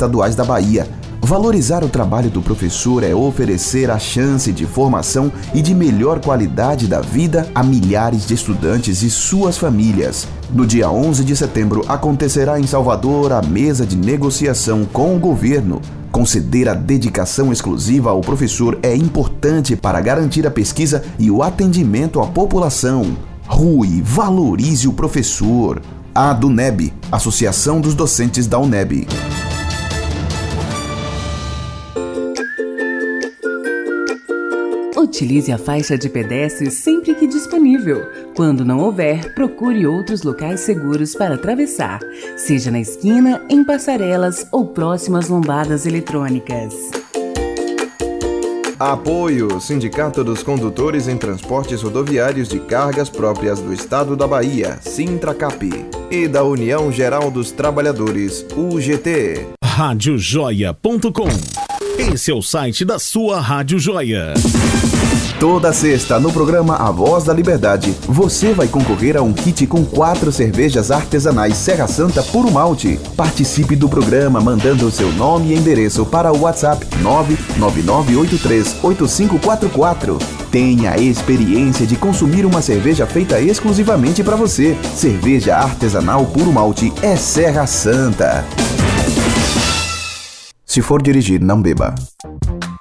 estaduais da Bahia. Valorizar o trabalho do professor é oferecer a chance de formação e de melhor qualidade da vida a milhares de estudantes e suas famílias. No dia 11 de setembro acontecerá em Salvador a mesa de negociação com o governo. Conceder a dedicação exclusiva ao professor é importante para garantir a pesquisa e o atendimento à população. Rui, valorize o professor. A DUNEB, Associação dos Docentes da UNEB. Utilize a faixa de pedestres sempre que disponível. Quando não houver, procure outros locais seguros para atravessar, seja na esquina, em passarelas ou próximas lombadas eletrônicas. Apoio Sindicato dos Condutores em Transportes Rodoviários de Cargas Próprias do Estado da Bahia, Sintracap, e da União Geral dos Trabalhadores, UGT. Radiojoia.com esse é o site da sua Rádio Joia. Toda sexta, no programa A Voz da Liberdade, você vai concorrer a um kit com quatro cervejas artesanais Serra Santa Puro Malte. Participe do programa mandando seu nome e endereço para o WhatsApp 999838544. Tenha a experiência de consumir uma cerveja feita exclusivamente para você. Cerveja artesanal Puro Malte é Serra Santa. Se for dirigir, não beba.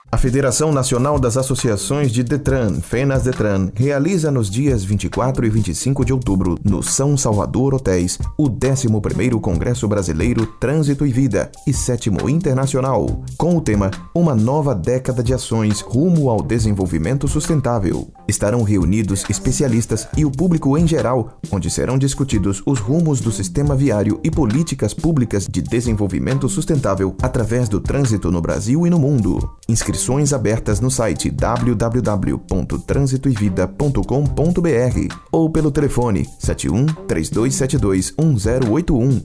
A Federação Nacional das Associações de Detran, FENAS Detran, realiza nos dias 24 e 25 de outubro, no São Salvador Hotéis, o 11º Congresso Brasileiro Trânsito e Vida e 7 Internacional, com o tema Uma nova década de ações rumo ao desenvolvimento sustentável. Estarão reunidos especialistas e o público em geral, onde serão discutidos os rumos do sistema viário e políticas públicas de desenvolvimento sustentável através do trânsito no Brasil e no mundo. Inscrições inscrições abertas no site www.transitoevida.com.br ou pelo telefone 71 3272 1081.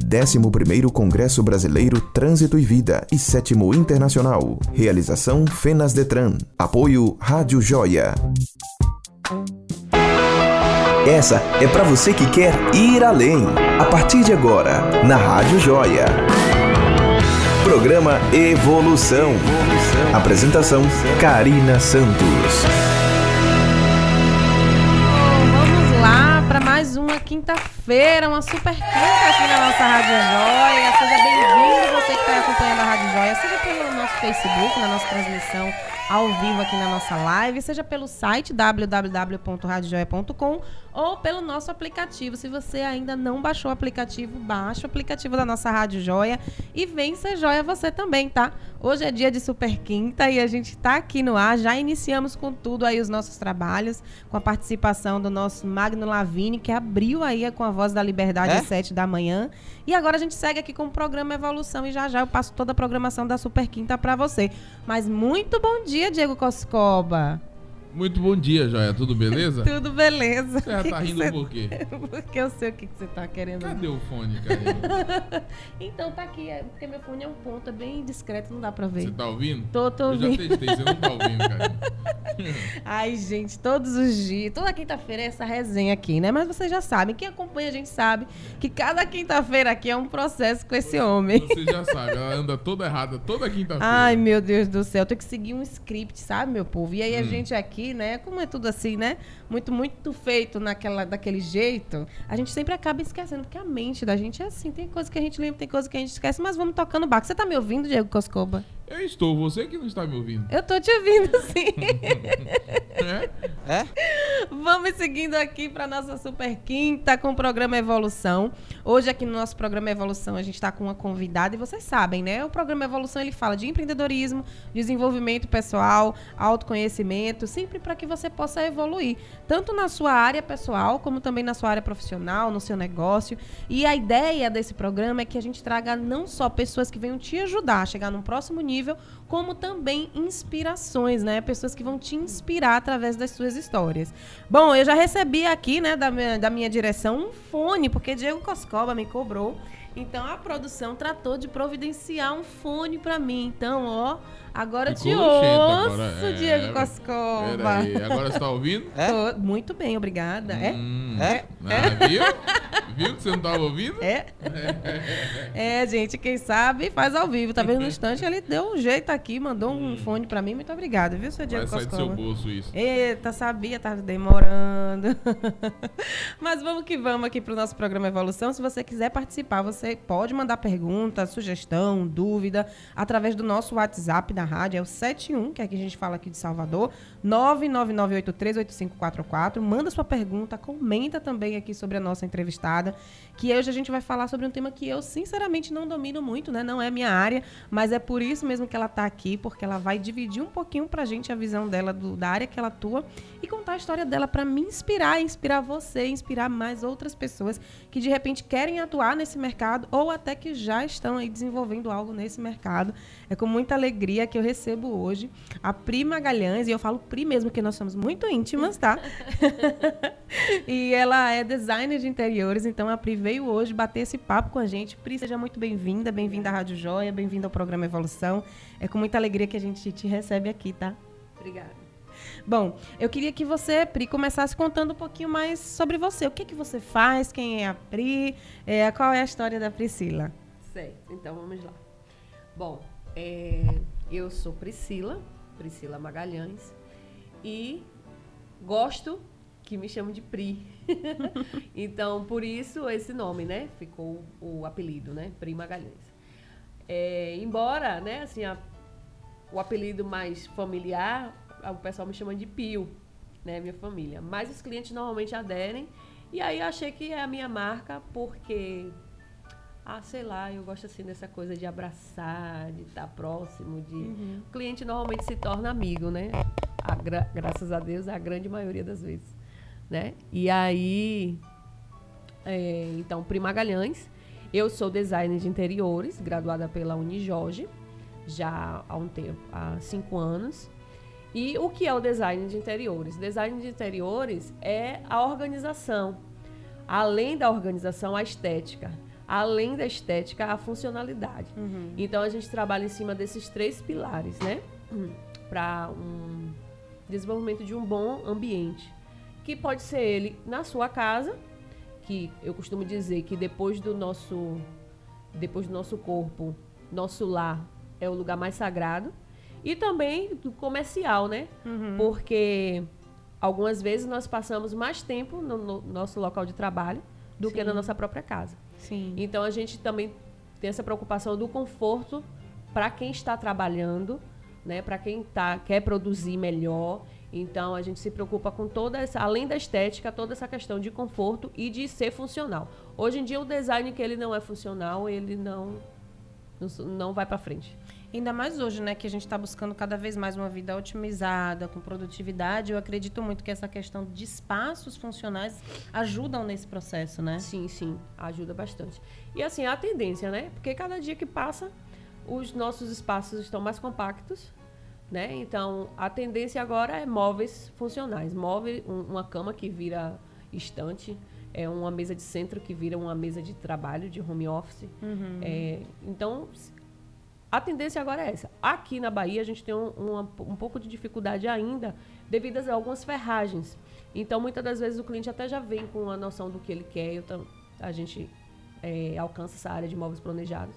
11º Congresso Brasileiro Trânsito e Vida e 7 Internacional. Realização Fenas Detran. Apoio Rádio Joia. Essa é para você que quer ir além. A partir de agora, na Rádio Joia. Programa Evolução. Apresentação: Karina Santos. vamos lá para mais uma quinta-feira, uma super quinta aqui na nossa Rádio Joia. Seja bem-vindo, você que está acompanhando a Rádio Joia, seja pelo nosso Facebook, na nossa transmissão ao vivo aqui na nossa live, seja pelo site www.radiojoia.com ou pelo nosso aplicativo. Se você ainda não baixou o aplicativo, baixa o aplicativo da nossa Rádio Joia e vem ser joia você também, tá? Hoje é dia de Super Quinta e a gente está aqui no ar. Já iniciamos com tudo aí os nossos trabalhos, com a participação do nosso Magno Lavini, que abriu aí com a Voz da Liberdade é? às 7 da manhã. E agora a gente segue aqui com o programa Evolução e já já eu passo toda a programação da Super Quinta para você. Mas muito bom dia, Diego Coscoba. Muito bom dia, Joia. Tudo beleza? Tudo beleza. Você já tá rindo cê... por quê? porque eu sei o que, que você tá querendo. Cadê o fone, cara? então tá aqui, é, porque meu fone é um ponto, é bem discreto, não dá pra ver. Você tá ouvindo? Tô, tô ouvindo. Eu já testei, você não tá ouvindo, cara. Ai, gente, todos os dias, toda quinta-feira é essa resenha aqui, né? Mas vocês já sabem, quem acompanha a gente sabe que cada quinta-feira aqui é um processo com esse homem. Você já sabe, ela anda toda errada toda quinta-feira. Ai, meu Deus do céu, eu tenho que seguir um script, sabe, meu povo? E aí hum. a gente aqui né? Como é tudo assim, né? Muito, muito feito naquela, daquele jeito, a gente sempre acaba esquecendo, porque a mente da gente é assim. Tem coisa que a gente lembra, tem coisa que a gente esquece, mas vamos tocando barco. Você tá me ouvindo, Diego Coscoba? Eu estou, você que não está me ouvindo. Eu tô te ouvindo, sim. é? É? Vamos seguindo aqui para nossa super quinta com o programa Evolução. Hoje aqui no nosso programa Evolução a gente está com uma convidada e vocês sabem, né? O programa Evolução ele fala de empreendedorismo, desenvolvimento pessoal, autoconhecimento, sempre para que você possa evoluir, tanto na sua área pessoal como também na sua área profissional, no seu negócio. E a ideia desse programa é que a gente traga não só pessoas que venham te ajudar a chegar num próximo nível como também inspirações, né? Pessoas que vão te inspirar através das suas histórias. Bom, eu já recebi aqui, né, da minha, da minha direção um fone, porque Diego Coscoba me cobrou. Então a produção tratou de providenciar um fone para mim. Então, ó, agora Ficou te ouço, agora. Diego é, Coscoba. Agora você tá ouvindo? É? Tô, muito bem, obrigada. É? Hum, é? é? Ah, viu? Viu que você não tava ouvindo? É? É, gente, quem sabe faz ao vivo. Tá vendo no instante, ele deu um jeito aqui, mandou um fone pra mim. Muito obrigada, viu, seu Diego Vai sair do seu bolso isso. Eita, sabia, tava demorando. Mas vamos que vamos aqui pro nosso programa Evolução. Se você quiser participar, você pode mandar pergunta, sugestão, dúvida, através do nosso WhatsApp da rádio, é o 71, que é que a gente fala aqui de Salvador, 999838544. Manda sua pergunta, comenta também aqui sobre a nossa entrevistada, que hoje a gente vai falar sobre um tema que eu, sinceramente, não domino muito, né? Não é minha área, mas é por isso mesmo que ela tá aqui, porque ela vai dividir um pouquinho pra gente a visão dela do- da área que ela atua e contar a história dela para me inspirar, inspirar você, inspirar mais outras pessoas que de repente querem atuar nesse mercado ou até que já estão aí desenvolvendo algo nesse mercado. É com muita alegria que eu recebo hoje a Pri Magalhães, e eu falo Pri mesmo, porque nós somos muito íntimas, tá? e ela é designer de interiores, então a Pri veio hoje bater esse papo com a gente. Pri, seja muito bem-vinda, bem-vinda à Rádio Joia, bem-vinda ao programa Evolução. É com muita alegria que a gente te recebe aqui, tá? Obrigada. Bom, eu queria que você, Pri, começasse contando um pouquinho mais sobre você. O que, que você faz, quem é a Pri, é, qual é a história da Priscila? Certo, então vamos lá. Bom, é, eu sou Priscila, Priscila Magalhães, e gosto que me chamam de Pri. então, por isso esse nome, né? Ficou o apelido, né? Pri Magalhães. É, embora, né, assim, a- o apelido mais familiar, o pessoal me chama de Pio, né, minha família. Mas os clientes normalmente aderem. E aí eu achei que é a minha marca porque ah, sei lá, eu gosto assim dessa coisa de abraçar, de estar próximo, de o cliente normalmente se torna amigo, né? A gra- graças a Deus, a grande maioria das vezes, né? E aí, é, então, Pri Magalhães, eu sou designer de interiores, graduada pela Unijorge, já há um tempo, há cinco anos. E o que é o design de interiores? Design de interiores é a organização. Além da organização, a estética. Além da estética, a funcionalidade. Então a gente trabalha em cima desses três pilares, né? Para um desenvolvimento de um bom ambiente. Que pode ser ele na sua casa, que eu costumo dizer que depois do nosso depois do nosso corpo, nosso lar é o lugar mais sagrado. E também do comercial, né? Porque algumas vezes nós passamos mais tempo no, no nosso local de trabalho do que Sim. na nossa própria casa. Sim. Então a gente também tem essa preocupação do conforto para quem está trabalhando, né? Para quem tá, quer produzir melhor. Então a gente se preocupa com toda essa, além da estética, toda essa questão de conforto e de ser funcional. Hoje em dia o design que ele não é funcional, ele não não, não vai para frente. Ainda mais hoje, né, que a gente está buscando cada vez mais uma vida otimizada, com produtividade. Eu acredito muito que essa questão de espaços funcionais ajudam nesse processo, né? Sim, sim, ajuda bastante. E assim, a tendência, né? Porque cada dia que passa, os nossos espaços estão mais compactos, né? Então, a tendência agora é móveis funcionais. Móvel, um- uma cama que vira estante, é uma mesa de centro que vira uma mesa de trabalho, de home office. É, então, a tendência agora é essa. Aqui na Bahia, a gente tem um, uma- um pouco de dificuldade ainda devido a algumas ferragens. Então, muitas das vezes, o cliente até já vem com a noção do que ele quer. Tam- a gente é, alcança essa área de móveis planejados.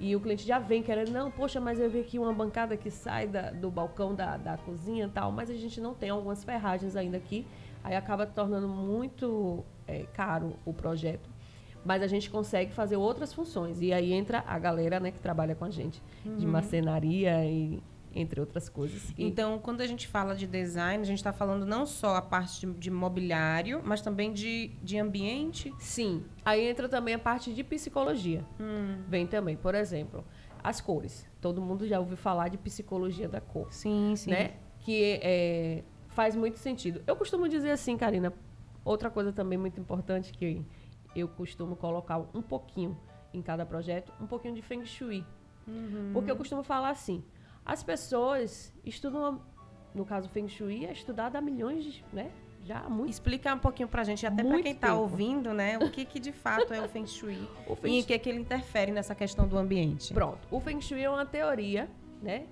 E o cliente já vem querendo, não, poxa, mas eu vi aqui uma bancada que sai da- do balcão da, da cozinha tal, mas a gente não tem algumas ferragens ainda aqui. Aí acaba tornando muito é, caro o projeto. Mas a gente consegue fazer outras funções. E aí entra a galera né, que trabalha com a gente, de marcenaria e entre outras coisas. Então, quando a gente fala de design, a gente está falando não só a parte de, de mobiliário, mas também de, de ambiente. Sim. Aí entra também a parte de psicologia. Vem também, por exemplo, as cores. Todo mundo já ouviu falar de psicologia da cor, Sim, sim. né? Que é, faz muito sentido. Eu costumo dizer assim, Karina, outra coisa também muito importante que eu costumo colocar um pouquinho em cada projeto, um pouquinho de Feng Shui. Porque eu costumo falar assim, as pessoas estudam, no caso Feng Shui, é estudado há milhões de, né? Já há muito Explicar um pouquinho pra gente, até para quem está ouvindo, né, o que, que de fato é o Feng Shui O Feng e em que, que ele interfere nessa questão do ambiente. Pronto. O Feng Shui é uma teoria, né,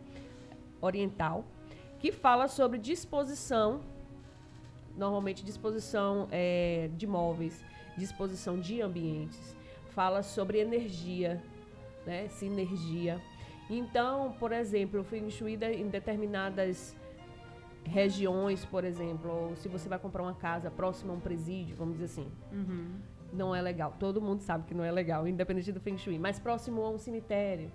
oriental, que fala sobre disposição, normalmente disposição é, de móveis, disposição de ambientes, fala sobre energia, né? Sinergia. Então, por exemplo, o Feng Shui em determinadas regiões, por exemplo, ou se você vai comprar uma casa próxima a um presídio, vamos dizer assim, não é legal. Todo mundo sabe que não é legal, independente do Feng Shui, mas próximo a um cemitério,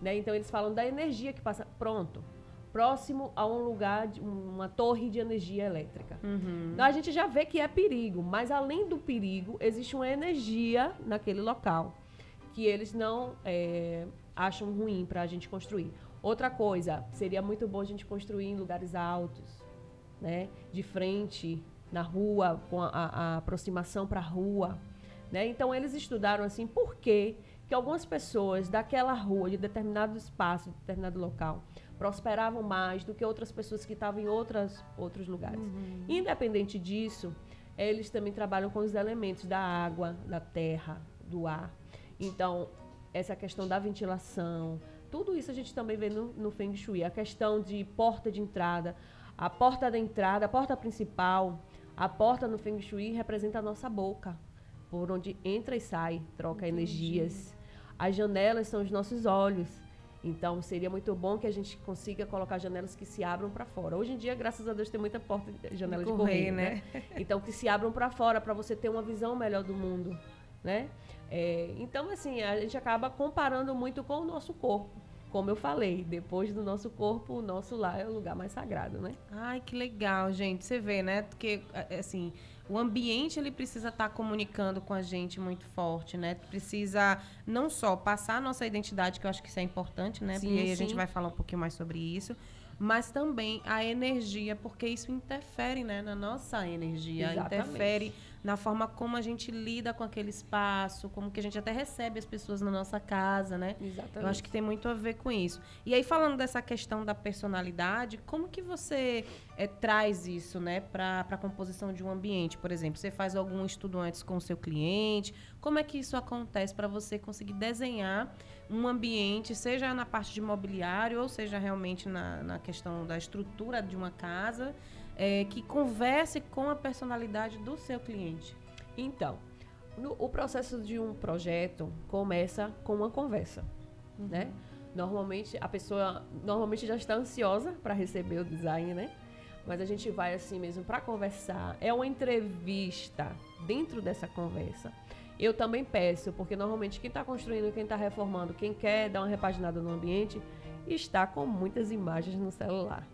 né? Então eles falam da energia que passa, pronto, próximo a um lugar, de, uma torre de energia elétrica. Então a gente já vê que é perigo, mas além do perigo, existe uma energia naquele local que eles não é, acham ruim para a gente construir. Outra coisa, seria muito bom a gente construir em lugares altos, né? De frente, na rua, com a, a- a aproximação para a rua. Né? Então eles estudaram assim por que que algumas pessoas daquela rua, de determinado espaço, de determinado local, prosperavam mais do que outras pessoas que estavam em outras, outros lugares. Independente disso, eles também trabalham com os elementos da água, da terra, do ar. Então, essa questão da ventilação, tudo isso a gente também vê no, no Feng Shui. A questão de porta de entrada, a porta da entrada, a porta principal, a porta no Feng Shui representa a nossa boca, por onde entra e sai, troca energias. As janelas são os nossos olhos. Então, seria muito bom que a gente consiga colocar janelas que se abram para fora. Hoje em dia, graças a Deus, tem muita porta, janela de correr, correr, né? né? Então, que se abram para fora, para você ter uma visão melhor do mundo, né? É, então, assim, a gente acaba comparando muito com o nosso corpo. Como eu falei, depois do nosso corpo, o nosso lar é o lugar mais sagrado, né? Ai, que legal, gente. Você vê, né? Porque, assim, o ambiente ele precisa estar comunicando com a gente muito forte, né? Precisa não só passar a nossa identidade, que eu acho que isso é importante, né? Sim, e aí a sim. gente vai falar um pouquinho mais sobre isso. Mas também a energia, porque isso interfere, né, na nossa energia, Exatamente. interfere na forma como a gente lida com aquele espaço, como que a gente até recebe as pessoas na nossa casa, né? Exatamente. Eu acho que tem muito a ver com isso. E aí, falando dessa questão da personalidade, como que você eh, traz isso, né, para a composição de um ambiente? Por exemplo, você faz algum estudo antes com o seu cliente? Como é que isso acontece para você conseguir desenhar um ambiente, seja na parte de mobiliário ou seja realmente na, na questão da estrutura de uma casa, eh, que converse com a personalidade do seu cliente? Então, no- o processo de um projeto começa com uma conversa, né? Normalmente a pessoa normalmente já está ansiosa para receber o design, né? Mas a gente vai assim mesmo para conversar. É uma entrevista. Dentro dessa conversa, eu também peço, porque normalmente quem está construindo, quem está reformando, quem quer dar uma repaginada no ambiente, está com muitas imagens no celular.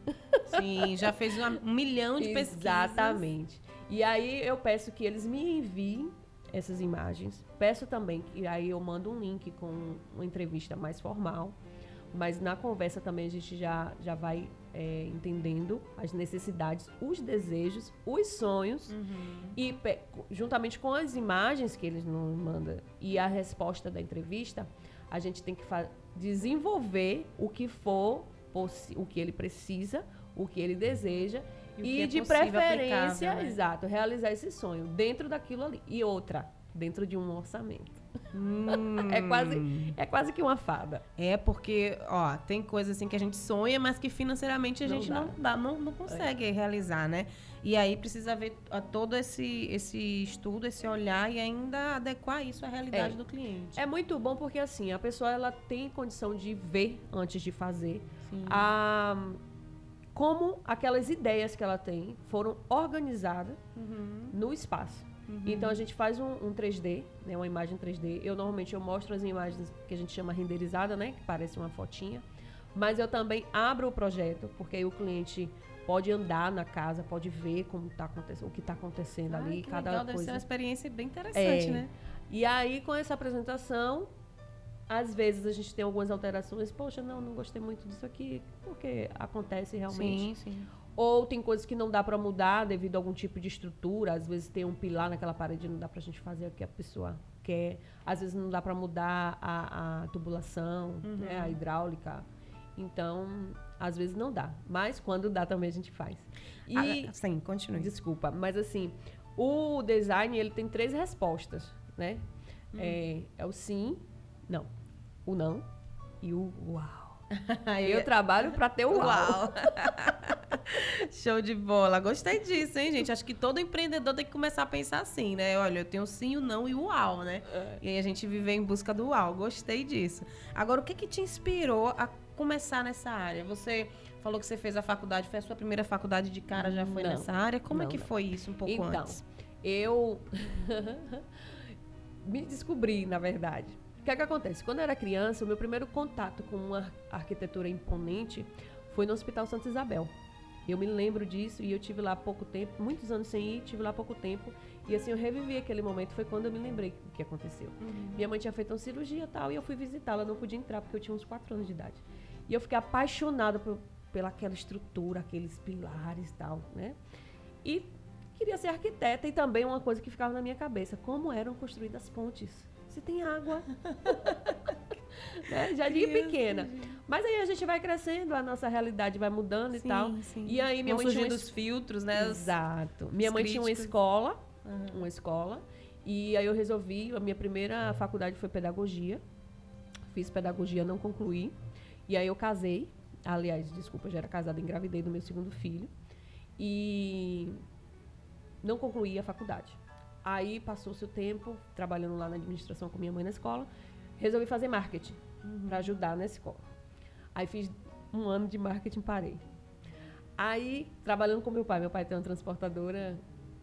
Sim, já fez um milhão de pesquisas. Exatamente. E aí eu peço que eles me enviem essas imagens. Peço também que aí eu mando um link com uma entrevista mais formal. Mas na conversa também a gente já, já vai é, entendendo as necessidades, os desejos, os sonhos. E pe- juntamente com as imagens que eles nos mandam e a resposta da entrevista, a gente tem que fa- desenvolver o que for o que ele precisa, o que ele deseja E e, é de preferência, né? exato, realizar esse sonho dentro daquilo ali. E outra, dentro de um orçamento. É quase é quase que uma fada. É porque, ó, tem coisa assim que a gente sonha, mas que financeiramente a Não gente dá. É. não dá, não, não consegue realizar, né? E aí precisa ver todo esse, esse estudo, esse olhar e ainda adequar isso à realidade É. do cliente. É muito bom porque assim, a pessoa ela tem condição de ver antes de fazer Sim. a como aquelas ideias que ela tem foram organizadas Uhum. no espaço. Então a gente faz um, um 3D, né, uma imagem 3D. Eu normalmente eu mostro as imagens que a gente chama renderizada, né, que parece uma fotinha. Mas eu também abro o projeto, porque aí o cliente pode andar na casa, pode ver como tá acontecendo, o que está acontecendo Ai, ali, cada legal, deve coisa. ser uma experiência bem interessante, É. né? E aí, com essa apresentação, às vezes a gente tem algumas alterações. Poxa, não, não gostei muito disso aqui, porque acontece realmente. Sim, sim. Ou tem coisas que não dá para mudar devido a algum tipo de estrutura. Às vezes tem um pilar naquela parede e não dá pra gente fazer o que a pessoa quer. Às vezes não dá para mudar a, a tubulação, né, a hidráulica. Então, às vezes não dá. Mas quando dá também a gente faz. E Ah, sim, continue. Desculpa, mas assim, o design ele tem três respostas, né? É, é o sim, não, o não e o uau. Eu trabalho para ter o uau. Show de bola. Gostei disso, hein, gente? Acho que todo empreendedor tem que começar a pensar assim, né? Olha, eu tenho sim, o não e o uau, né? É. E aí a gente vive em busca do uau. Gostei disso. Agora, o que que te inspirou a começar nessa área? Você falou que você fez a faculdade, foi a sua primeira faculdade de cara, já foi Não. nessa área? Como é Não, que não. foi isso um pouco Então, antes? eu me descobri, na verdade. O que é que acontece? Quando eu era criança, o meu primeiro contato com uma arquitetura imponente foi no Hospital Santa Isabel. Eu me lembro disso e eu tive lá pouco tempo, muitos anos sem ir, tive lá pouco tempo. E assim, eu revivi aquele momento, foi quando eu me lembrei o que aconteceu. Minha mãe tinha feito uma cirurgia e tal, e eu fui visitá-la, não podia entrar porque eu tinha uns 4 anos de idade. E eu fiquei apaixonada por, pelaquela estrutura, aqueles pilares e tal, né? E queria ser arquiteta e também uma coisa que ficava na minha cabeça, como eram construídas as pontes? Se tem água. né? Já de pequena. Mas aí a gente vai crescendo, a nossa realidade vai mudando e tal. sim. E aí minha Vão mãe tinha uma os filtros, né? Exato. Minha mãe tinha uma escola, uma escola, e aí eu resolvi, a minha primeira faculdade foi pedagogia. Fiz pedagogia, não concluí. E aí eu casei. Aliás, desculpa, já era casada, engravidei do meu segundo filho. E não concluí a faculdade. Aí passou-se o tempo trabalhando lá na administração com minha mãe na escola. Resolvi fazer marketing para ajudar na escola. Aí fiz um ano de marketing, parei. Aí, trabalhando com meu pai, meu pai tem uma transportadora,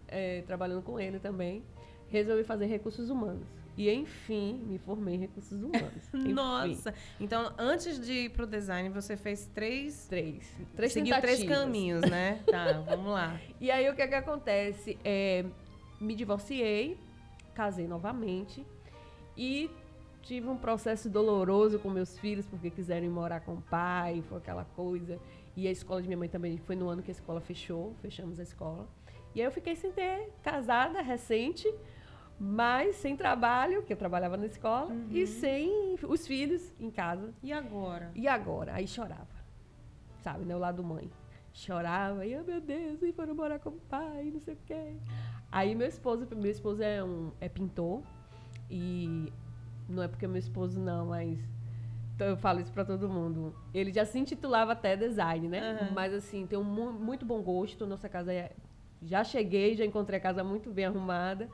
é, trabalhando com ele também, resolvi fazer recursos humanos. E, enfim, me formei em recursos humanos. Nossa! Então, antes de ir pro design, você fez três. Três. Três seguiu três tentativas. caminhos, né? Tá, vamos lá. E aí, o que é que acontece? É, me divorciei, casei novamente e tive um processo doloroso com meus filhos, porque quiseram ir morar com o pai, foi aquela coisa. E a escola de minha mãe também foi no ano que a escola fechou, fechamos a escola. E aí eu fiquei sem ter, casada, recente, mas sem trabalho, que eu trabalhava na escola, e sem os filhos em casa. E agora? E agora? Aí chorava. Sabe, né? O lado mãe. Chorava, e oh, meu Deus, e foram morar com o pai, não sei o quê. Aí meu esposo, meu esposo é um é pintor e não é porque é meu esposo não, mas eu falo isso pra todo mundo. Ele já se intitulava até design, né? Aham. Mas assim, tem um mu- muito bom gosto, nossa casa é já cheguei, já encontrei a casa muito bem arrumada.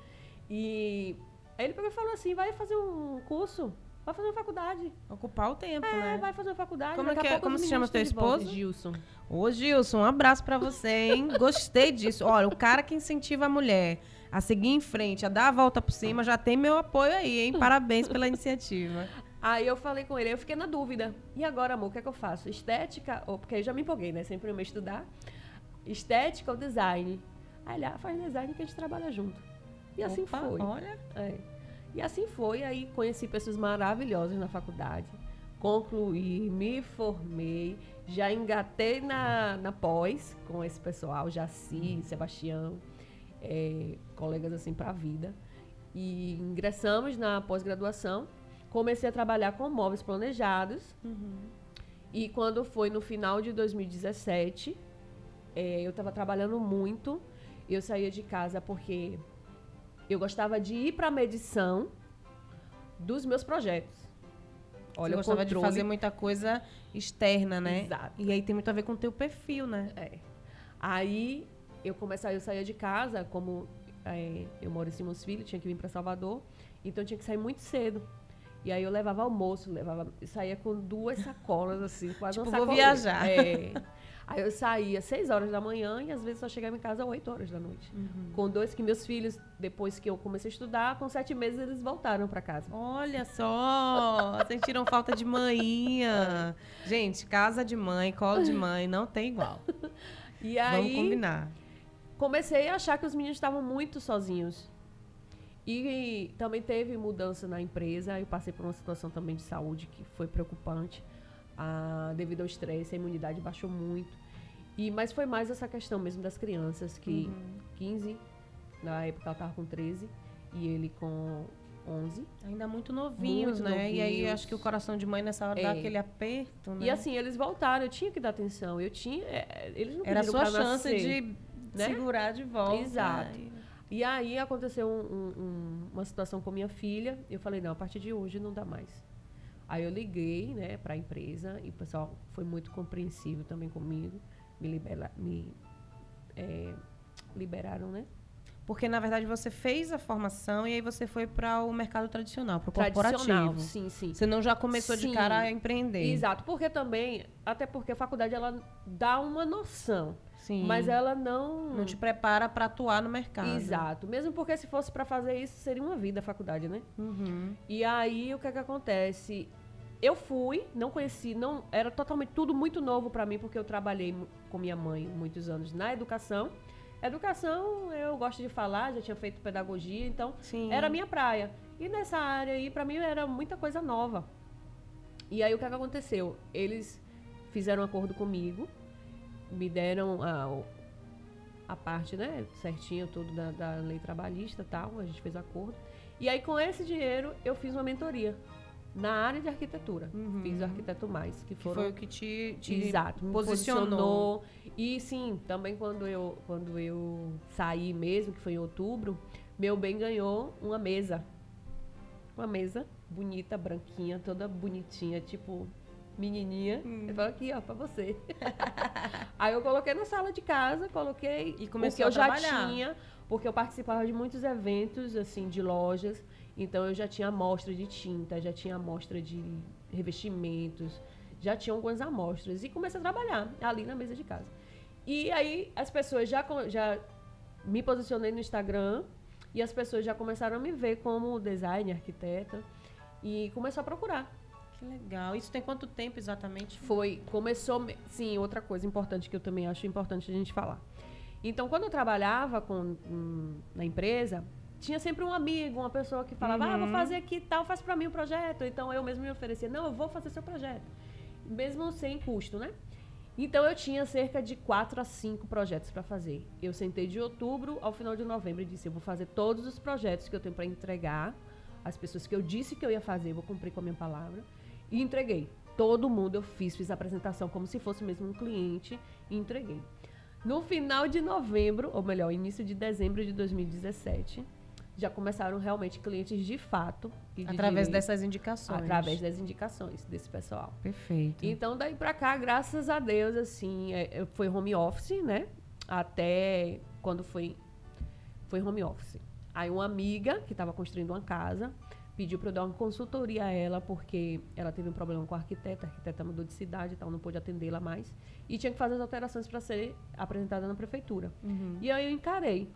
E aí ele pegou e falou assim: vai fazer um curso, vai fazer uma faculdade. Ocupar o tempo, É, né? vai fazer uma faculdade. Como é é- como se chama teu esposo? Gilson. Ô, Gilson, um abraço pra você, hein? Gostei disso. Olha, o cara que incentiva a mulher a seguir em frente, a dar a volta por cima, já tem meu apoio aí, hein? Parabéns pela iniciativa. Aí eu falei com ele, aí eu fiquei na dúvida. E agora, amor, o que é que eu faço? Estética, ou porque eu já me empolguei, né? Sempre me estudar. Estética ou design? Aí ele, ah, faz design que a gente trabalha junto. E assim Opa, foi. Olha. É. E assim foi, aí conheci pessoas maravilhosas na faculdade. Concluí, me formei, já engatei na, na pós com esse pessoal, Jaci, Sebastião, é, colegas assim para a vida. E ingressamos na pós-graduação, comecei a trabalhar com móveis planejados. E quando foi no final de 2017, é, eu estava trabalhando muito, eu saía de casa porque eu gostava de ir para a medição dos meus projetos. Olha, o gostava de controle. fazer muita coisa externa, né? Exato. E aí tem muito a ver com o teu perfil, né? É. Aí eu comecei, eu saía de casa, como é, eu moro em Simões Filho, tinha que vir para Salvador, então tinha que sair muito cedo. E aí eu levava almoço, levava, saía com duas sacolas assim, quase Tipo, uma vou sacolinha. viajar. É. Aí eu saía às 6 horas da manhã e às vezes só chegava em casa às 8 horas da noite. Uhum. Com dois que meus filhos, depois que eu comecei a estudar, com sete meses eles voltaram para casa. Olha só, sentiram falta de manhinha. Gente, casa de mãe, colo de mãe, não tem igual. E aí Vamos combinar. comecei a achar que os meninos estavam muito sozinhos. E também teve mudança na empresa. Eu passei por uma situação também de saúde que foi preocupante. Ah, devido ao estresse, a imunidade baixou muito. E, mas foi mais essa questão mesmo das crianças, que 15, na época ela estava com 13, e ele com 11. Ainda muito novinhos, Muito né? E aí novinhos. acho que o coração de mãe nessa hora É. dá aquele aperto, né? E assim, eles voltaram, eu tinha que dar atenção. Eu tinha. é, Eles não Era a sua chance nascer. de né? segurar de volta. Exato. E- E aí aconteceu um- um- uma situação com minha filha. Eu falei, não, a partir de hoje não dá mais. Aí eu liguei, né, para a empresa e o pessoal foi muito compreensivo também comigo. me, libera, me é, liberaram, né? Porque, na verdade, você fez a formação e aí você foi para o mercado tradicional, para o Tradicional, corporativo. sim, sim. Você não já começou Sim. de cara a empreender. Exato, porque também, até porque a faculdade ela dá uma noção, Sim. mas ela não não te prepara para atuar no mercado. Exato, mesmo porque se fosse para fazer isso seria uma vida a faculdade, né? Uhum. E aí o que é que acontece? Eu fui, não conheci, não era totalmente tudo muito novo para mim porque eu trabalhei com minha mãe muitos anos na educação. Educação, eu gosto de falar, já tinha feito pedagogia, então Sim. era minha praia. E nessa área aí, pra mim, era muita coisa nova. E aí, o que, é que aconteceu? Eles fizeram um acordo comigo, me deram a, a parte, né, certinha, tudo da, da lei trabalhista tal, a gente fez acordo. E aí, com esse dinheiro, eu fiz uma mentoria na área de arquitetura. Fiz o Arquiteto Mais, que Que foram... foi o que te, te Exato, posicionou. posicionou. E sim, também quando eu, quando eu saí mesmo, que foi em outubro, meu bem ganhou uma mesa. Uma mesa bonita, branquinha, toda bonitinha, tipo menininha. Hum. Ele falou aqui, ó, pra você. Aí eu coloquei na sala de casa, coloquei E começou o que eu a já trabalhar. tinha, porque eu participava de muitos eventos, assim, de lojas. Então eu já tinha amostra de tinta, já tinha amostra de revestimentos, já tinha algumas amostras. E comecei a trabalhar ali na mesa de casa. E aí as pessoas já, já me posicionei no Instagram e as pessoas já começaram a me ver como designer, arquiteta. E começou a procurar. Que legal. Isso tem quanto tempo exatamente? Foi, começou, me- sim, outra coisa importante que eu também acho importante a gente falar. Então, quando eu trabalhava com, hum, na empresa, tinha sempre um amigo, uma pessoa que falava, ah, vou fazer aqui e tal, faz pra mim o projeto. Então, eu mesmo me oferecia, não, eu vou fazer seu projeto. Mesmo sem custo, né? Então, eu tinha cerca de quatro a cinco projetos para fazer. Eu sentei de outubro ao final de novembro e disse, eu vou fazer todos os projetos que eu tenho para entregar, as pessoas que eu disse que eu ia fazer, eu vou cumprir com a minha palavra. E entreguei. Todo mundo eu fiz, fiz a apresentação como se fosse mesmo um cliente e entreguei. No final de novembro, ou melhor, início de dezembro de 2017, já começaram realmente clientes de fato. De Através direito, dessas indicações. Através das indicações desse pessoal. Perfeito. Então, daí pra cá, graças a Deus, assim, é, é, foi home office, né? Até quando foi, foi home office. Aí uma amiga que estava construindo uma casa pediu para eu dar uma consultoria a ela, porque ela teve um problema com a arquiteta, a arquiteta mudou de cidade e tal, não pôde atendê-la mais. E tinha que fazer as alterações para ser apresentada na prefeitura. E aí eu encarei.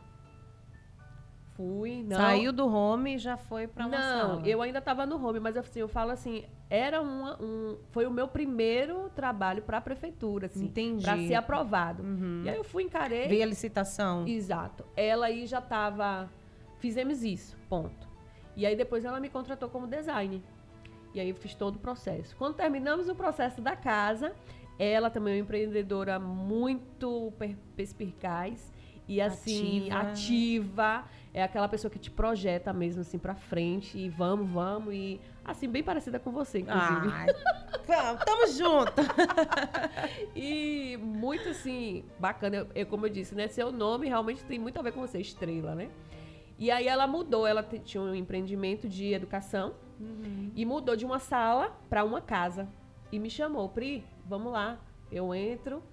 Fui, não. Saiu do home e já foi para uma Não, sala. eu ainda estava no home, mas assim, eu falo assim, era uma, um, foi o meu primeiro trabalho para a prefeitura, assim, Entendi. para ser aprovado. Uhum. E aí eu fui encarei. Veio a licitação. Exato. Ela aí já estava, fizemos isso, ponto. E aí depois ela me contratou como designer. E aí eu fiz todo o processo. Quando terminamos o processo da casa, ela também é uma empreendedora muito per- perspicaz e assim Ativa. ativa. É aquela pessoa que te projeta mesmo assim para frente e vamos, vamos e assim bem parecida com você, inclusive. Ai, vamos, tamo junto. E muito assim, bacana. Eu, eu- como eu disse, né? Seu nome realmente tem muito a ver com você, estrela, né? E aí ela mudou, ela tinha um empreendimento de educação e mudou de uma sala para uma casa. E me chamou, Pri, vamos lá. Eu entro,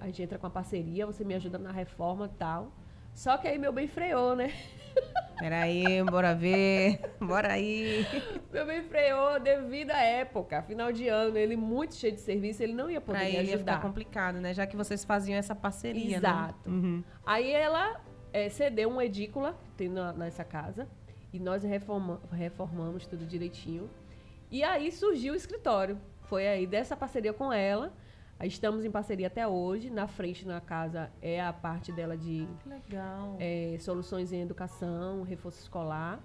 a gente entra com a parceria, você me ajuda na reforma e tal. Só que aí meu bem freou, né? Peraí, bora ver. Bora aí. Meu bem freou devido à época, final de ano, ele muito cheio de serviço, ele não ia poder Pra ele ia ajudar. ficar complicado, né? Já que vocês faziam essa parceria, Exato. né? Uhum. Aí ela eh, cedeu uma edícula que tem na- nessa casa e nós reforma- reformamos tudo direitinho. E aí surgiu o escritório. Foi aí dessa parceria com ela. Estamos em parceria até hoje. Na frente na casa é a parte dela de legal. eh, soluções em educação, reforço escolar.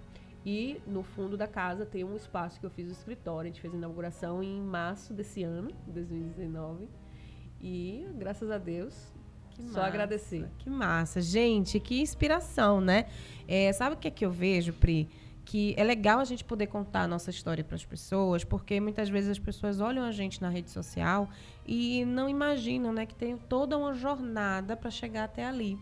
E no fundo da casa tem um espaço que eu fiz o escritório. A gente fez a inauguração em março desse ano, 2019. E graças a Deus, Que só massa, agradecer. Que massa. Gente, que inspiração, né? É, sabe o que é que eu vejo, Pri? Que é legal a gente poder contar a nossa história para as pessoas, porque muitas vezes as pessoas olham a gente na rede social e não imaginam, né, que tem toda uma jornada para chegar até ali.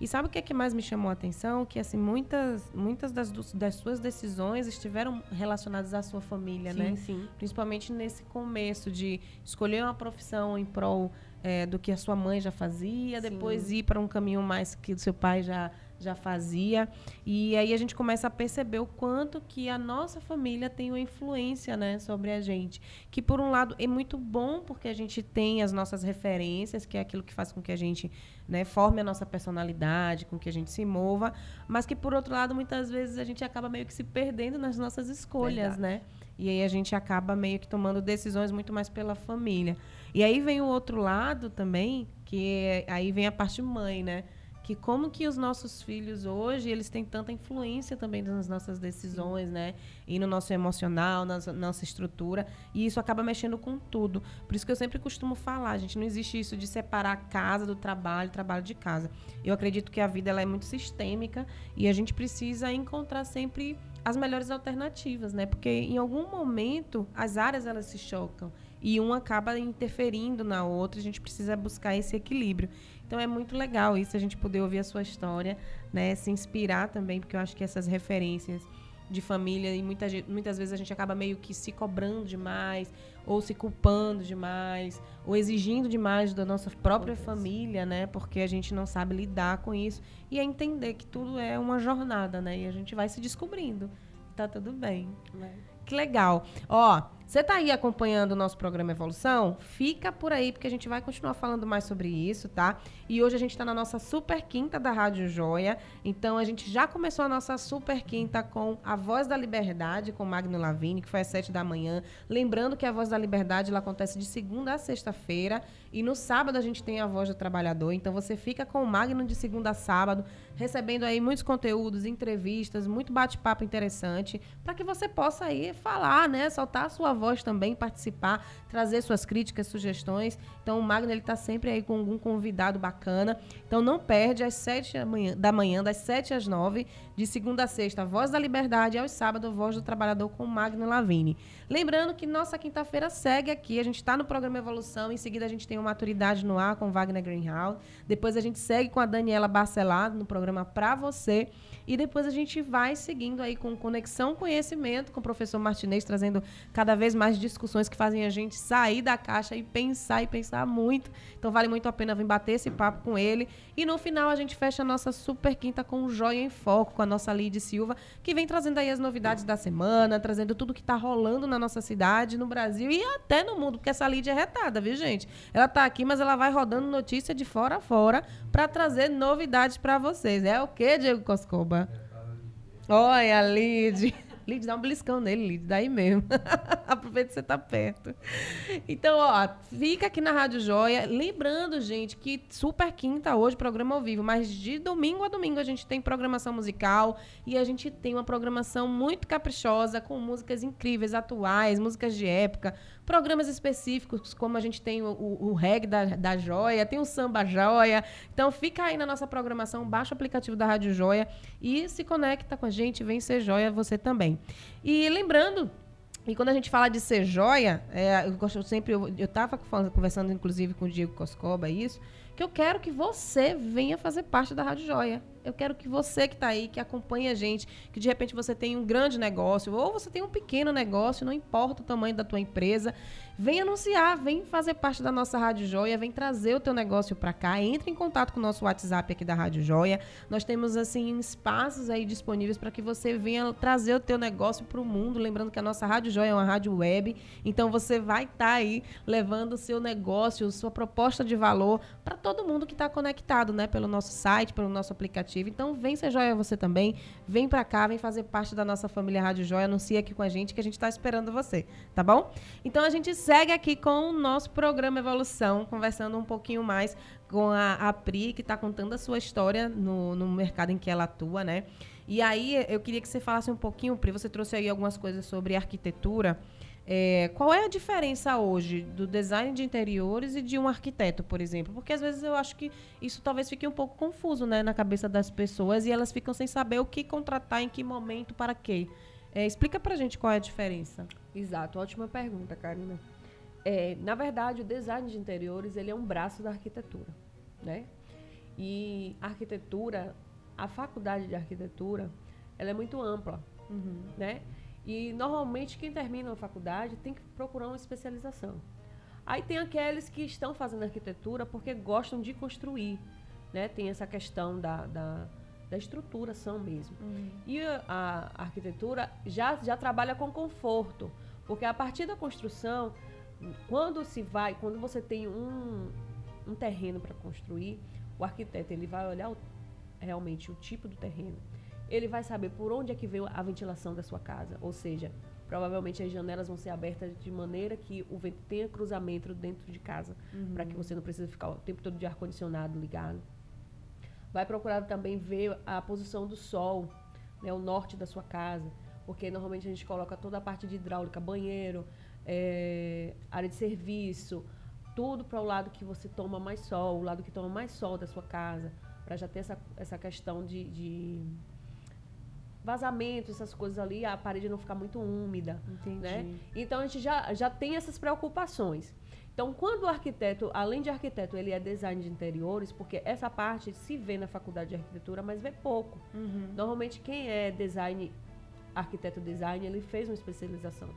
E sabe o que é que mais me chamou a atenção? Que assim, muitas, muitas das, das suas decisões estiveram relacionadas à sua família, né? sim. Principalmente nesse começo de escolher uma profissão em prol eh, do que a sua mãe já fazia, Sim. depois ir para um caminho mais que o seu pai já, já fazia. E aí a gente começa a perceber o quanto que a nossa família tem uma influência né, sobre a gente. Que, por um lado, é muito bom porque a gente tem as nossas referências, que é aquilo que faz com que a gente né, forme a nossa personalidade, com que a gente se mova, mas que, por outro lado, muitas vezes a gente acaba meio que se perdendo nas nossas escolhas, Verdade. né? E aí a gente acaba meio que tomando decisões muito mais pela família. E aí vem o outro lado também, que é- aí vem a parte mãe, né? Que como que os nossos filhos hoje, eles têm tanta influência também nas nossas decisões, né? E no nosso emocional, na nossa- nossa estrutura. E isso acaba mexendo com tudo. Por isso que eu sempre costumo falar, gente, não existe isso de separar a casa do trabalho, trabalho de casa. Eu acredito que a vida ela é muito sistêmica e a gente precisa encontrar sempre as melhores alternativas, né? Porque em algum momento as áreas elas se chocam e uma acaba interferindo na outra, a gente precisa buscar esse equilíbrio. Então é muito legal isso a gente poder ouvir a sua história, né? Se inspirar também, porque eu acho que essas referências de família e muita, muitas vezes a gente acaba meio que se cobrando demais ou se culpando demais ou exigindo demais da nossa própria família, né? Porque a gente não sabe lidar com isso e é entender que tudo é uma jornada, né? E a gente vai se descobrindo. Tá tudo bem. né? Que legal. Ó, você tá aí acompanhando o nosso programa Evolução? Fica por aí, porque a gente vai continuar falando mais sobre isso, tá? E hoje a gente tá na nossa super quinta da Rádio Joia. Então a gente já começou a nossa super quinta com a Voz da Liberdade, com Magno Lavini, que foi às sete da manhã. Lembrando que a Voz da Liberdade ela acontece de segunda a sexta-feira. E no sábado a gente tem a Voz do Trabalhador. Então você fica com o Magno de segunda a sábado, recebendo aí muitos conteúdos, entrevistas, muito bate-papo interessante, para que você possa aí falar, né? Soltar a sua voz também, participar, trazer suas críticas, sugestões. Então o Magno ele tá sempre aí com algum convidado bacana. Então não perde às sete da manhã, da manhã, das sete às nove, de segunda a sexta, Voz da Liberdade, e aos sábados, Voz do Trabalhador com Magno Lavini. Lembrando que nossa quinta-feira segue aqui, a gente está no programa Evolução, em seguida a gente tem o Maturidade no Ar com Wagner Greenhouse, depois a gente segue com a Daniela Barcelado no programa Pra Você, e depois a gente vai seguindo aí com Conexão Conhecimento, com o professor Martinez, trazendo cada vez mais discussões que fazem a gente sair da caixa e pensar e pensar muito. Então vale muito a pena vir bater esse papo com ele. E no final a gente fecha a nossa super quinta com Joia em Foco, com a nossa Lid Silva, que vem trazendo aí as novidades da semana, trazendo tudo que tá rolando na nossa cidade, no Brasil e até no mundo, porque essa Lid é retada, viu, gente? Ela tá aqui, mas ela vai rodando notícia de fora a fora para trazer novidades para vocês. É o quê, Diego Coscoba? Olha, Lid. Lid, dá um beliscão nele, Lid, daí mesmo. Aproveita que você tá perto. Então, ó, fica aqui na Rádio Joia. Lembrando, gente, que super quinta hoje, programa ao vivo, mas de domingo a domingo a gente tem programação musical e a gente tem uma programação muito caprichosa, com músicas incríveis, atuais, músicas de época, programas específicos, como a gente tem o, o, o reggae da, da Joia, tem o samba Joia. Então, fica aí na nossa programação, baixa o aplicativo da Rádio Joia e se conecta com a gente, vem ser joia você também. E lembrando e quando a gente fala de ser joia, é, eu gosto sempre, eu, eu tava conversando inclusive com o Diego Coscoba isso, que eu quero que você venha fazer parte da Rádio Joia. Eu quero que você que está aí, que acompanha a gente, que de repente você tem um grande negócio ou você tem um pequeno negócio, não importa o tamanho da tua empresa, vem anunciar, vem fazer parte da nossa Rádio Joia, vem trazer o teu negócio para cá, entre em contato com o nosso WhatsApp aqui da Rádio Joia. Nós temos assim espaços aí disponíveis para que você venha trazer o teu negócio para o mundo, lembrando que a nossa Rádio Joia é uma rádio web, então você vai estar aí levando o seu negócio, sua proposta de valor para todo mundo que está conectado, né, pelo nosso site, pelo nosso aplicativo. Então vem ser joia você também, vem para cá, vem fazer parte da nossa família Rádio Joia, anuncia aqui com a gente que a gente está esperando você, tá bom? Então a gente segue aqui com o nosso programa Evolução, conversando um pouquinho mais com a, a Pri, que está contando a sua história no, no mercado em que ela atua, né? E aí eu queria que você falasse um pouquinho, Pri, você trouxe aí algumas coisas sobre arquitetura. É, qual é a diferença hoje do design de interiores e de um arquiteto, por exemplo? Porque às vezes eu acho que isso talvez fique um pouco confuso né, na cabeça das pessoas e elas ficam sem saber o que contratar, em que momento, para quê. É, explica pra gente qual é a diferença. Exato, ótima pergunta, Karina. É, na verdade, o design de interiores ele é um braço da arquitetura, né? E a arquitetura, a faculdade de arquitetura, ela é muito ampla, né? E normalmente quem termina uma faculdade tem que procurar uma especialização. Aí tem aqueles que estão fazendo arquitetura porque gostam de construir, né? Tem essa questão da, da, da estruturação mesmo. E a, a arquitetura já, já trabalha com conforto, porque a partir da construção, quando se vai, quando você tem um, um terreno para construir, o arquiteto ele vai olhar o- realmente o tipo do terreno. Ele vai saber por onde é que veio a ventilação da sua casa, ou seja, provavelmente as janelas vão ser abertas de maneira que o vento tenha cruzamento dentro de casa, para que você não precise ficar o tempo todo de ar condicionado ligado. Vai procurar também ver a posição do sol, né, o norte da sua casa, porque normalmente a gente coloca toda a parte de hidráulica, banheiro, eh, área de serviço, tudo para o lado que você toma mais sol, o lado que toma mais sol da sua casa, para já ter essa, essa questão de, de vazamento, essas coisas ali, a parede não ficar muito úmida. Entendi. Né? Então a gente já, já tem essas preocupações. Então, quando o arquiteto, além de arquiteto, ele é design de interiores, porque essa parte se vê na faculdade de arquitetura, mas vê pouco. Normalmente, quem é design, arquiteto design, ele fez uma especialização.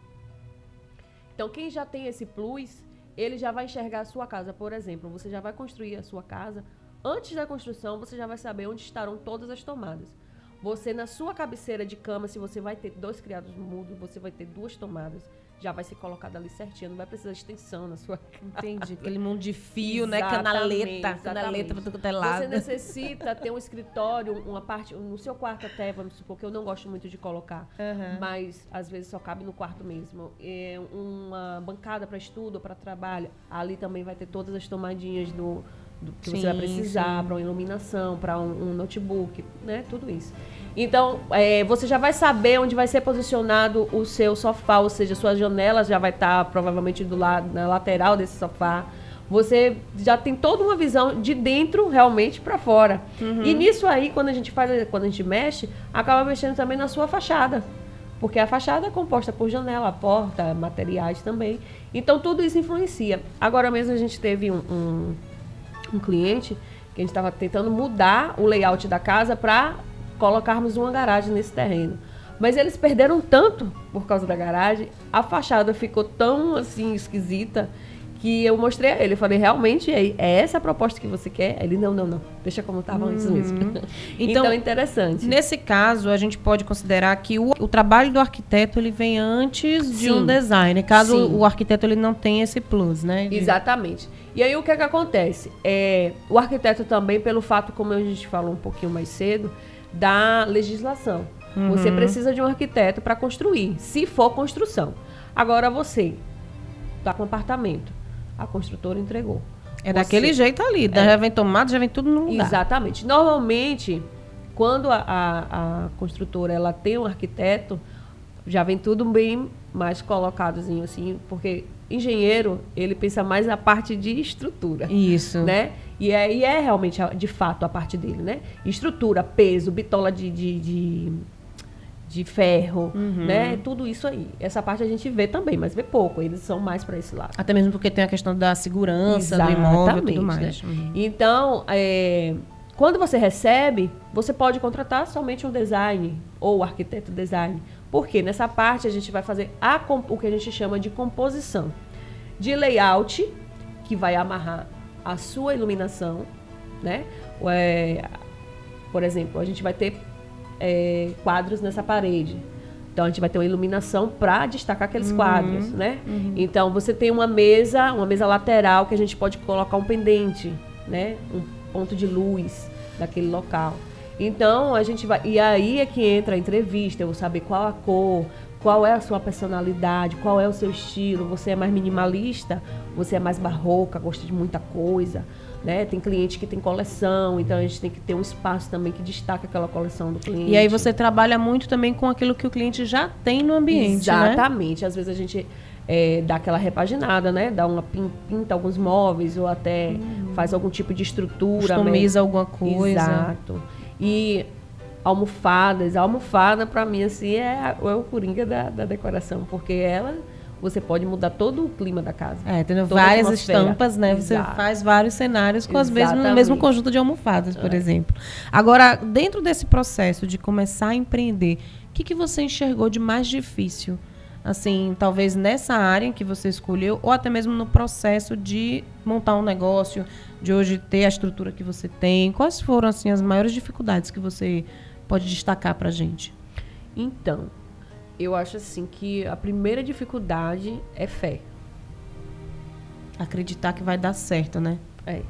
Então, quem já tem esse plus, ele já vai enxergar a sua casa. Por exemplo, você já vai construir a sua casa. Antes da construção, você já vai saber onde estarão todas as tomadas. Você, na sua cabeceira de cama, se você vai ter dois criados mudos, você vai ter duas tomadas. Já vai ser colocado ali certinho, não vai precisar de extensão na sua Entendi. Aquele mundo de fio, né? Canaleta. Canaleta pra tudo é lado. Você necessita ter um escritório, uma parte, no seu quarto até, vamos supor, que eu não gosto muito de colocar, Aham. mas às vezes só cabe no quarto mesmo. É uma bancada para estudo, para trabalho, ali também vai ter todas as tomadinhas do, do que você vai Sim, precisar para uma iluminação, para um, um notebook, né? Tudo isso. Então, é, você já vai saber onde vai ser posicionado o seu sofá, ou seja, sua janela já vai estar provavelmente do lado, na lateral desse sofá. Você já tem toda uma visão de dentro realmente para fora. E nisso aí, quando a gente faz, quando a gente mexe, acaba mexendo também na sua fachada. Porque a fachada é composta por janela, porta, materiais também. Então tudo isso influencia. Agora mesmo a gente teve um, um, um cliente que a gente estava tentando mudar o layout da casa para colocarmos uma garagem nesse terreno. Mas eles perderam tanto por causa da garagem, a fachada ficou tão assim esquisita que eu mostrei a ele. Eu falei, realmente é, é essa a proposta que você quer? Ele, não, não, não. Deixa como estava antes mesmo. Então, Então, é interessante. Nesse caso, a gente pode considerar que o, o trabalho do arquiteto ele vem antes de Sim. um design, caso Sim. o arquiteto ele não tenha esse plus, né? de- Exatamente. E aí o que é que acontece? É, o arquiteto também, pelo fato, como a gente falou um pouquinho mais cedo, da legislação. Você precisa de um arquiteto para construir, se for construção. Agora você está com um apartamento, a construtora entregou. É Você- daquele jeito ali, da- já vem tomado, já vem tudo no lugar. Exatamente. Normalmente, quando a, a- a construtora ela tem um arquiteto, já vem tudo bem mais colocadozinho assim, porque engenheiro, ele pensa mais na parte de estrutura, Isso. né? E aí é realmente, a- de fato, a parte dele, né? Estrutura, peso, bitola de, de, de, de ferro, Uhum. né? Tudo isso aí. Essa parte a gente vê também, mas vê pouco. Eles são mais para esse lado. Até mesmo porque tem a questão da segurança do imóvel e tudo mais. né? Uhum. Então, é, quando você recebe, você pode contratar somente um design ou o arquiteto design. Porque nessa parte a gente vai fazer a o que a gente chama de composição. De layout, que vai amarrar a sua iluminação, né? É, por exemplo, a gente vai ter é, quadros nessa parede. Então a gente vai ter uma iluminação para destacar aqueles quadros, né? Então você tem uma mesa, uma mesa lateral que a gente pode colocar um pendente, né? Um ponto de luz daquele local. Então a gente vai e aí é que entra a entrevista, eu vou saber qual a cor, qual é a sua personalidade, qual é o seu estilo. Você é mais minimalista, você é mais barroca, gosta de muita coisa, né? Tem cliente que tem coleção, então a gente tem que ter um espaço também que destaca aquela coleção do cliente. E aí você trabalha muito também com aquilo que o cliente já tem no ambiente, né? Exatamente. Às vezes a gente é, dá aquela repaginada, né? Dá uma pin- pinta alguns móveis ou até faz algum tipo de estrutura. Customiza né? alguma coisa. Exato. E almofadas. A almofada, para mim, assim, é, é o coringa da, da decoração, porque ela, você pode mudar todo o clima da casa. É, tendo várias estampas, né? Você Exato. faz vários cenários com as mesmas, no mesmo conjunto de almofadas, por É. exemplo. Agora, dentro desse processo de começar a empreender, o que, que você enxergou de mais difícil? Assim, talvez nessa área que você escolheu, ou até mesmo no processo de montar um negócio, de hoje ter a estrutura que você tem. Quais foram, assim, as maiores dificuldades que você pode destacar pra gente? Então, eu acho assim que a primeira dificuldade é fé. Acreditar que vai dar certo, né? É.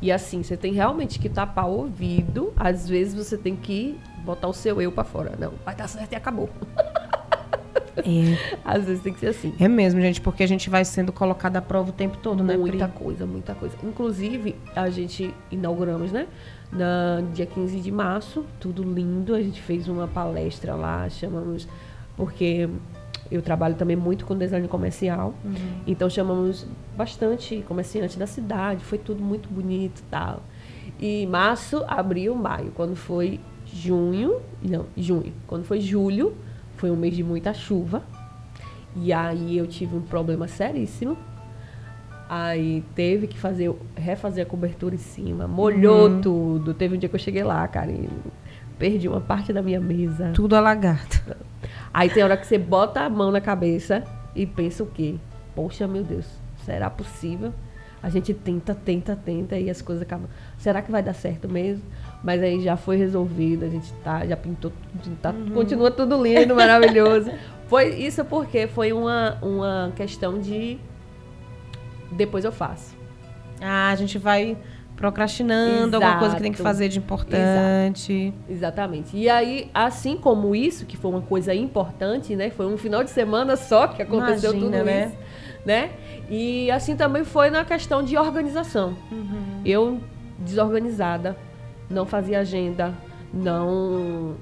E assim, você tem realmente que tapar o ouvido. Às vezes você tem que botar o seu eu pra fora. Não, vai dar certo e acabou. É. Às vezes tem que ser assim. É mesmo, gente, porque a gente vai sendo colocado à prova o tempo todo, né, Muita Pri? coisa, muita coisa. Inclusive, a gente inauguramos, né? Na dia 15 de março, tudo lindo. A gente fez uma palestra lá, chamamos, porque eu trabalho também muito com design comercial. Então chamamos bastante comerciante da cidade, foi tudo muito bonito e tal. E março, abril, maio. Quando foi junho, não, junho. Quando foi julho, foi um mês de muita chuva. E aí eu tive um problema seríssimo. Aí teve que fazer, refazer a cobertura em cima, molhou tudo. Teve um dia que eu cheguei lá, cara, e perdi uma parte da minha mesa. Tudo alagado. Aí tem hora que você bota a mão na cabeça e pensa o quê? Poxa, meu Deus, será possível? A gente tenta, tenta, tenta e as coisas acabam. Será que vai dar certo mesmo? Mas aí já foi resolvido, a gente tá, já pintou tá, continua tudo lindo, maravilhoso. Foi isso porque foi uma, uma questão de depois eu faço. Ah, a gente vai procrastinando alguma coisa que tem que Exato. fazer de importante. Exatamente. E aí, assim como isso, que foi uma coisa importante, né? Foi um final de semana só que aconteceu Imagina, tudo né? isso, né? E assim também foi na questão de organização. Uhum. Eu desorganizada, não fazia agenda, não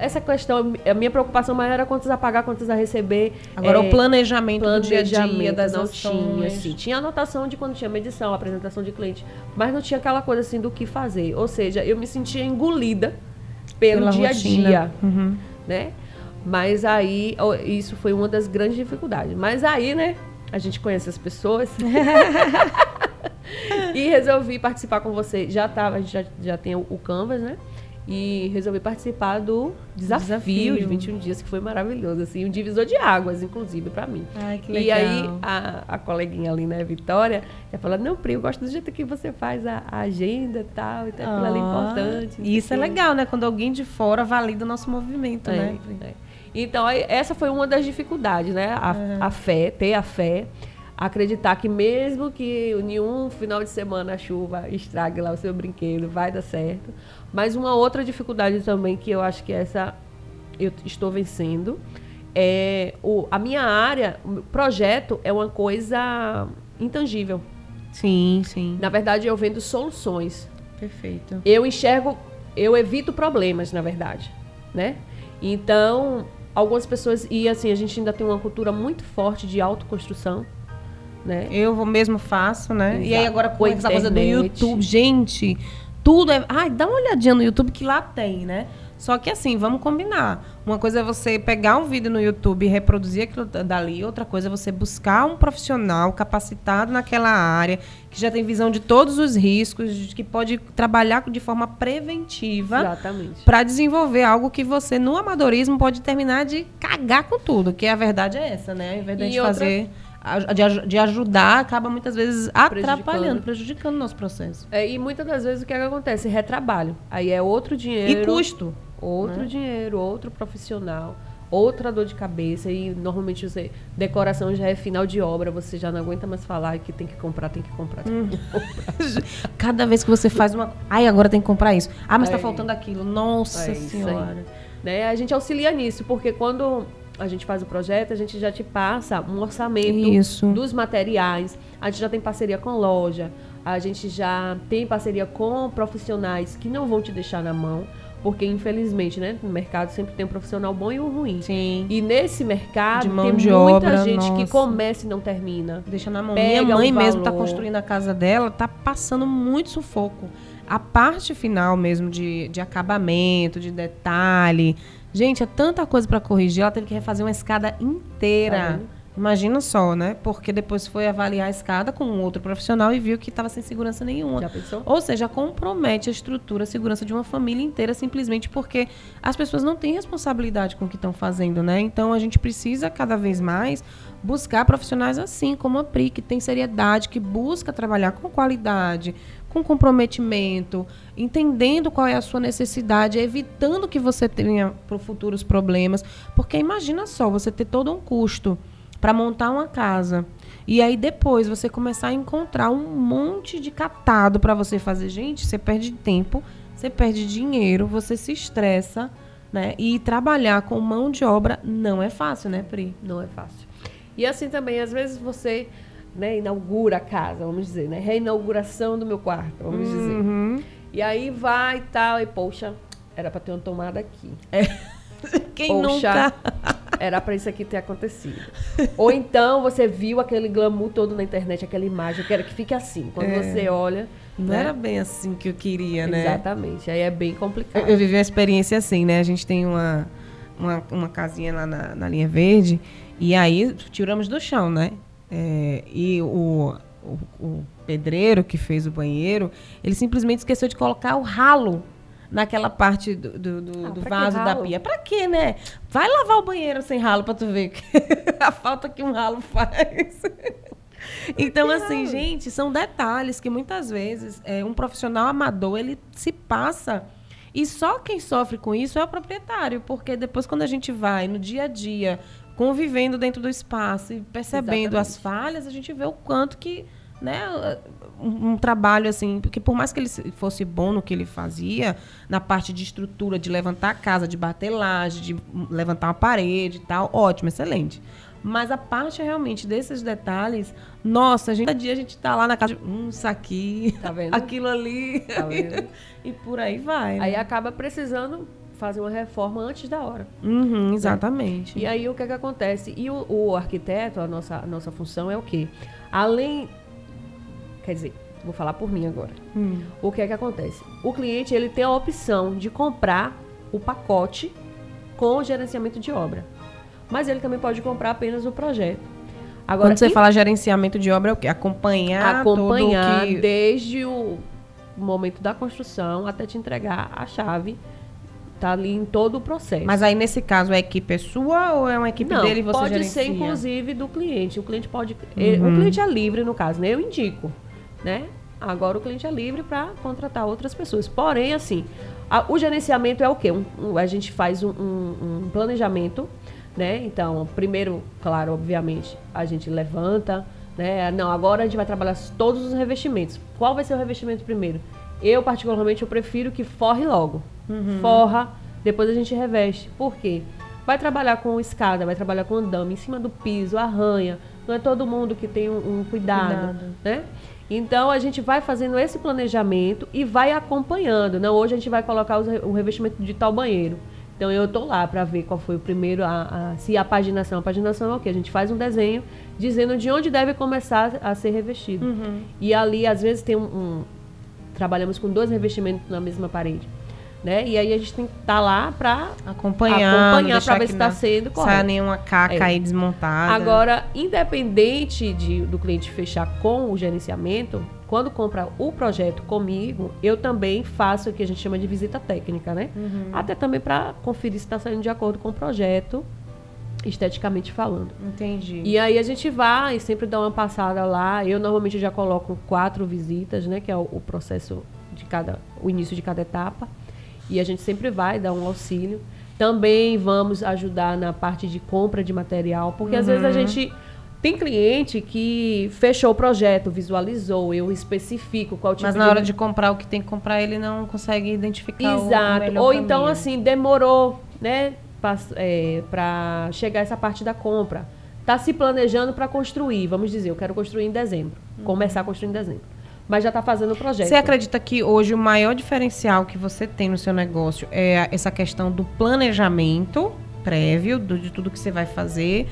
essa questão, a minha preocupação maior era quantos a pagar, quantos a receber. Agora, É, o planejamento, do dia a dia planejamento das não ações. tinha, assim. Tinha anotação de quando tinha medição, apresentação de cliente, mas não tinha aquela coisa assim do que fazer. Ou seja, eu me sentia engolida pelo Pela dia a rotina. dia, Uhum. né? Mas aí, isso foi uma das grandes dificuldades. Mas aí, né, a gente conhece as pessoas. e resolvi participar com você. Já tava, a gente já, já tem o, o Canvas, né? E resolvi participar do desafio, Desafio. de 21 dias, que foi maravilhoso, assim, um divisor de águas, inclusive, pra mim. Ai, que E legal. aí, a, a coleguinha ali, né, Vitória, já falou, não, Pri, eu gosto do jeito que você faz a, a agenda e tal, então aquilo ali é Ah, importante. sei Isso é o quê." legal, né? Quando alguém de fora valida o nosso movimento, É, né? É. Então, essa foi uma das dificuldades, né? A, a fé, ter a fé, acreditar que mesmo que nenhum final de semana a chuva estrague lá o seu brinquedo, vai dar certo. Mas uma outra dificuldade também que eu acho que essa eu estou vencendo é o, a minha área, o projeto é uma coisa intangível. Sim, sim. Na verdade, eu vendo soluções. Perfeito. Eu enxergo, eu evito problemas, na verdade, né? Então, algumas pessoas e assim, a gente ainda tem uma cultura muito forte de autoconstrução, né? Eu mesmo faço, né? E aí Exato. agora com Com a essa coisa do. YouTube, gente, tudo é. Ai, dá uma olhadinha no YouTube que lá tem, né? Só que assim, vamos combinar. Uma coisa é você pegar um vídeo no YouTube e reproduzir aquilo da- dali, outra coisa é você buscar um profissional capacitado naquela área, que já tem visão de todos os riscos, que pode trabalhar de forma preventiva Exatamente. para desenvolver algo que você, no amadorismo, pode terminar de cagar com tudo, que a verdade é essa, né? Ao invés de a gente outra- fazer, a- de, de ajudar, acaba muitas vezes atrapalhando, Prejudicando. o nosso processo. É, e muitas das vezes o que, é que acontece? Retrabalho. Aí é outro dinheiro. E custo. Outro dinheiro, outro profissional, outra dor de cabeça. E normalmente você, decoração já é final de obra, você já não aguenta mais falar que tem que comprar, tem que comprar. Tem que comprar. Cada vez que você faz uma. Ai, agora tem que comprar isso. Ah, mas tá É. faltando aquilo. Nossa É. Senhora. né? A gente auxilia nisso, porque quando a gente faz o projeto, a gente já te passa um orçamento Isso. dos materiais, a gente já tem parceria com loja, a gente já tem parceria com profissionais que não vão te deixar na mão, porque infelizmente, né, no mercado sempre tem um profissional bom e um ruim. Sim. E nesse mercado tem muita obra, gente que nossa. começa e não termina. Deixa na mão. Pega Minha mãe um mesmo tá valor. construindo a casa dela, tá passando muito sufoco. A parte final mesmo de, de acabamento, de detalhe. Gente, é tanta coisa pra corrigir. Ela teve que refazer uma escada Tá inteira. vendo? Imagina só, né? Porque depois foi avaliar a escada com um outro profissional e viu que estava sem segurança nenhuma. Já pensou? Ou seja, compromete a estrutura, a segurança de uma família inteira simplesmente porque as pessoas não têm responsabilidade com o que estão fazendo, né? Então a gente precisa cada vez mais buscar profissionais assim, como a PRI, que tem seriedade, que busca trabalhar com qualidade, com comprometimento, entendendo qual é a sua necessidade, evitando que você tenha para futuros problemas. Porque imagina só, você ter todo um custo para montar uma casa. E aí depois você começar a encontrar um monte de catado para você fazer. Gente, você perde tempo, você perde dinheiro, você se estressa, né? E trabalhar com mão de obra não é fácil, né, Pri? Não é fácil. E assim também, às vezes você né, inaugura a casa, vamos dizer, né? Reinauguração do meu quarto, vamos Uhum. dizer. E aí vai e tal, e poxa, era para ter uma tomada aqui. Quem Poxa, nunca? era para isso aqui ter acontecido. Ou então você viu aquele glamour todo na internet, aquela imagem, eu quero que fique assim. Quando É. você olha, Não né? era bem assim que eu queria, né? Exatamente. Aí é bem complicado. Eu, eu vivi uma experiência assim, né? A gente tem uma, uma, uma casinha lá na, na linha verde e aí tiramos do chão, né? É, e o, o, o pedreiro que fez o banheiro, ele simplesmente esqueceu de colocar o ralo naquela parte do, do, do- Ah, do vaso da pia. Pra quê, né? Vai lavar o banheiro sem ralo pra tu ver a falta que um ralo faz. Então, assim, gente, são detalhes que muitas vezes é, um profissional amador ele se passa. E só quem sofre com isso é o proprietário, porque depois, quando a gente vai no dia a dia, convivendo dentro do espaço e percebendo as falhas, a gente vê o quanto que. Né, um, um trabalho assim, porque por mais que ele se- fosse bom no que ele fazia, na parte de estrutura, de levantar a casa, de bater laje, de levantar uma parede e tal, ótimo, excelente. Mas a parte realmente desses detalhes, nossa, a gente, cada dia a gente tá lá na casa, hum, isso aqui, Tá aquilo ali, Tá vendo? e por aí vai. né? Aí acaba precisando fazer uma reforma antes da hora. Uhum, exatamente. E aí o que é que acontece? E o, o arquiteto, a nossa, a nossa função é o quê? Além. Quer dizer, vou falar por mim agora. Hum. O que é que acontece? O cliente ele tem a opção de comprar o pacote com o gerenciamento de obra. Mas ele também pode comprar apenas o projeto. Agora, Quando você em- fala gerenciamento de obra, é o quê? Acompanhar, acompanhar que... desde o momento da construção até te entregar a chave. Tá ali em todo o processo. Mas aí, nesse caso, a equipe é sua ou é uma equipe Não, dele e você pode gerencia? ser inclusive do cliente. O cliente pode, Uhum. eh, o cliente é livre no caso, né? Eu indico, né? Agora o cliente é livre para contratar outras pessoas. Porém, assim, a- o gerenciamento é o quê? Um- um- a gente faz um, um- um planejamento, né? Então, primeiro, claro, obviamente, a gente levanta, né? Não, agora a gente vai trabalhar todos os revestimentos. Qual vai ser o revestimento primeiro? Eu, particularmente, eu prefiro que forre logo. Forra, depois a gente reveste. Por quê? Vai trabalhar com escada, vai trabalhar com andame, em cima do piso, arranha. Não é todo mundo que tem um, um cuidado, Cuidado. né? Então a gente vai fazendo esse planejamento e vai acompanhando. Não, hoje a gente vai colocar os o revestimento de tal banheiro. Então eu tô lá para ver qual foi o primeiro, a, a- se a paginação. A paginação é o quê? A gente faz um desenho dizendo de onde deve começar a ser revestido. Uhum. E ali às vezes tem um, um- trabalhamos com dois revestimentos na mesma parede, né? E aí a gente tem que estar lá para Acompanhar, acompanhar para ver se está sendo correto. nenhuma caca É. aí desmontada. Agora, independente de, do cliente fechar com o gerenciamento, quando compra o projeto comigo, eu também faço o que a gente chama de visita técnica, né? Uhum. Até também para conferir se está saindo de acordo com o projeto, esteticamente falando. Entendi. E aí a gente vai e sempre dá uma passada lá. Eu normalmente já coloco quatro visitas, né? Que é o, o processo de cada. o início de cada etapa. E a gente sempre vai dar um auxílio. Também vamos ajudar na parte de compra de material, porque às vezes a gente. Tem cliente que fechou o projeto, visualizou, eu especifico qual tipo Mas na hora de comprar o que tem que comprar, ele não consegue identificar Exato. Ou então, caminho. assim, demorou, né, para chegar essa parte da compra. Tá se planejando para construir, vamos dizer, eu quero construir em dezembro, começar a construir em dezembro. Mas já está fazendo o projeto. Você acredita que hoje o maior diferencial que você tem no seu negócio é essa questão do planejamento prévio, do- de tudo que você vai fazer?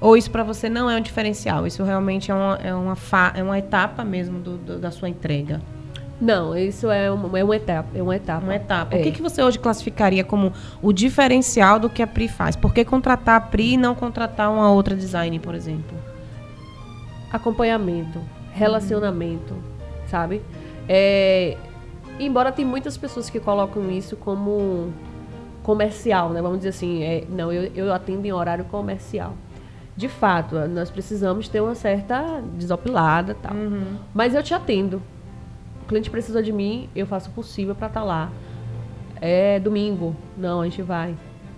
Ou isso para você não é um diferencial? Isso realmente é uma, é uma, fa- é uma etapa mesmo do- do- da sua entrega? Não, isso é uma, é uma etapa. É uma etapa. Uma etapa. É. O que, que você hoje classificaria como o diferencial do que a Pri faz? Por que contratar a Pri e não contratar uma outra design, por exemplo? acompanhamento, relacionamento, sabe? É, embora tem muitas pessoas que colocam isso como comercial, né? Vamos dizer assim, é, não, eu, eu atendo em horário comercial. De fato, nós precisamos ter uma certa desopilada, tal. Mas eu te atendo. O cliente precisa de mim, eu faço o possível para estar lá. É domingo, não, a gente vai.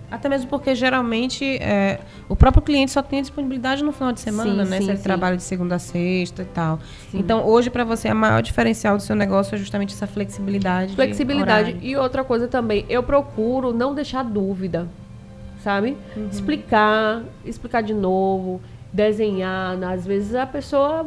Até mesmo porque geralmente é, o próprio cliente só tem a disponibilidade no final de semana, Sim, né? sim, Se ele sim. trabalha de segunda a sexta e tal. Sim. Então, hoje, para você, a maior diferencial do seu negócio é justamente essa flexibilidade. de Flexibilidade. E outra coisa também, eu procuro não deixar dúvida, sabe? Explicar, explicar de novo, desenhar. Às vezes a pessoa.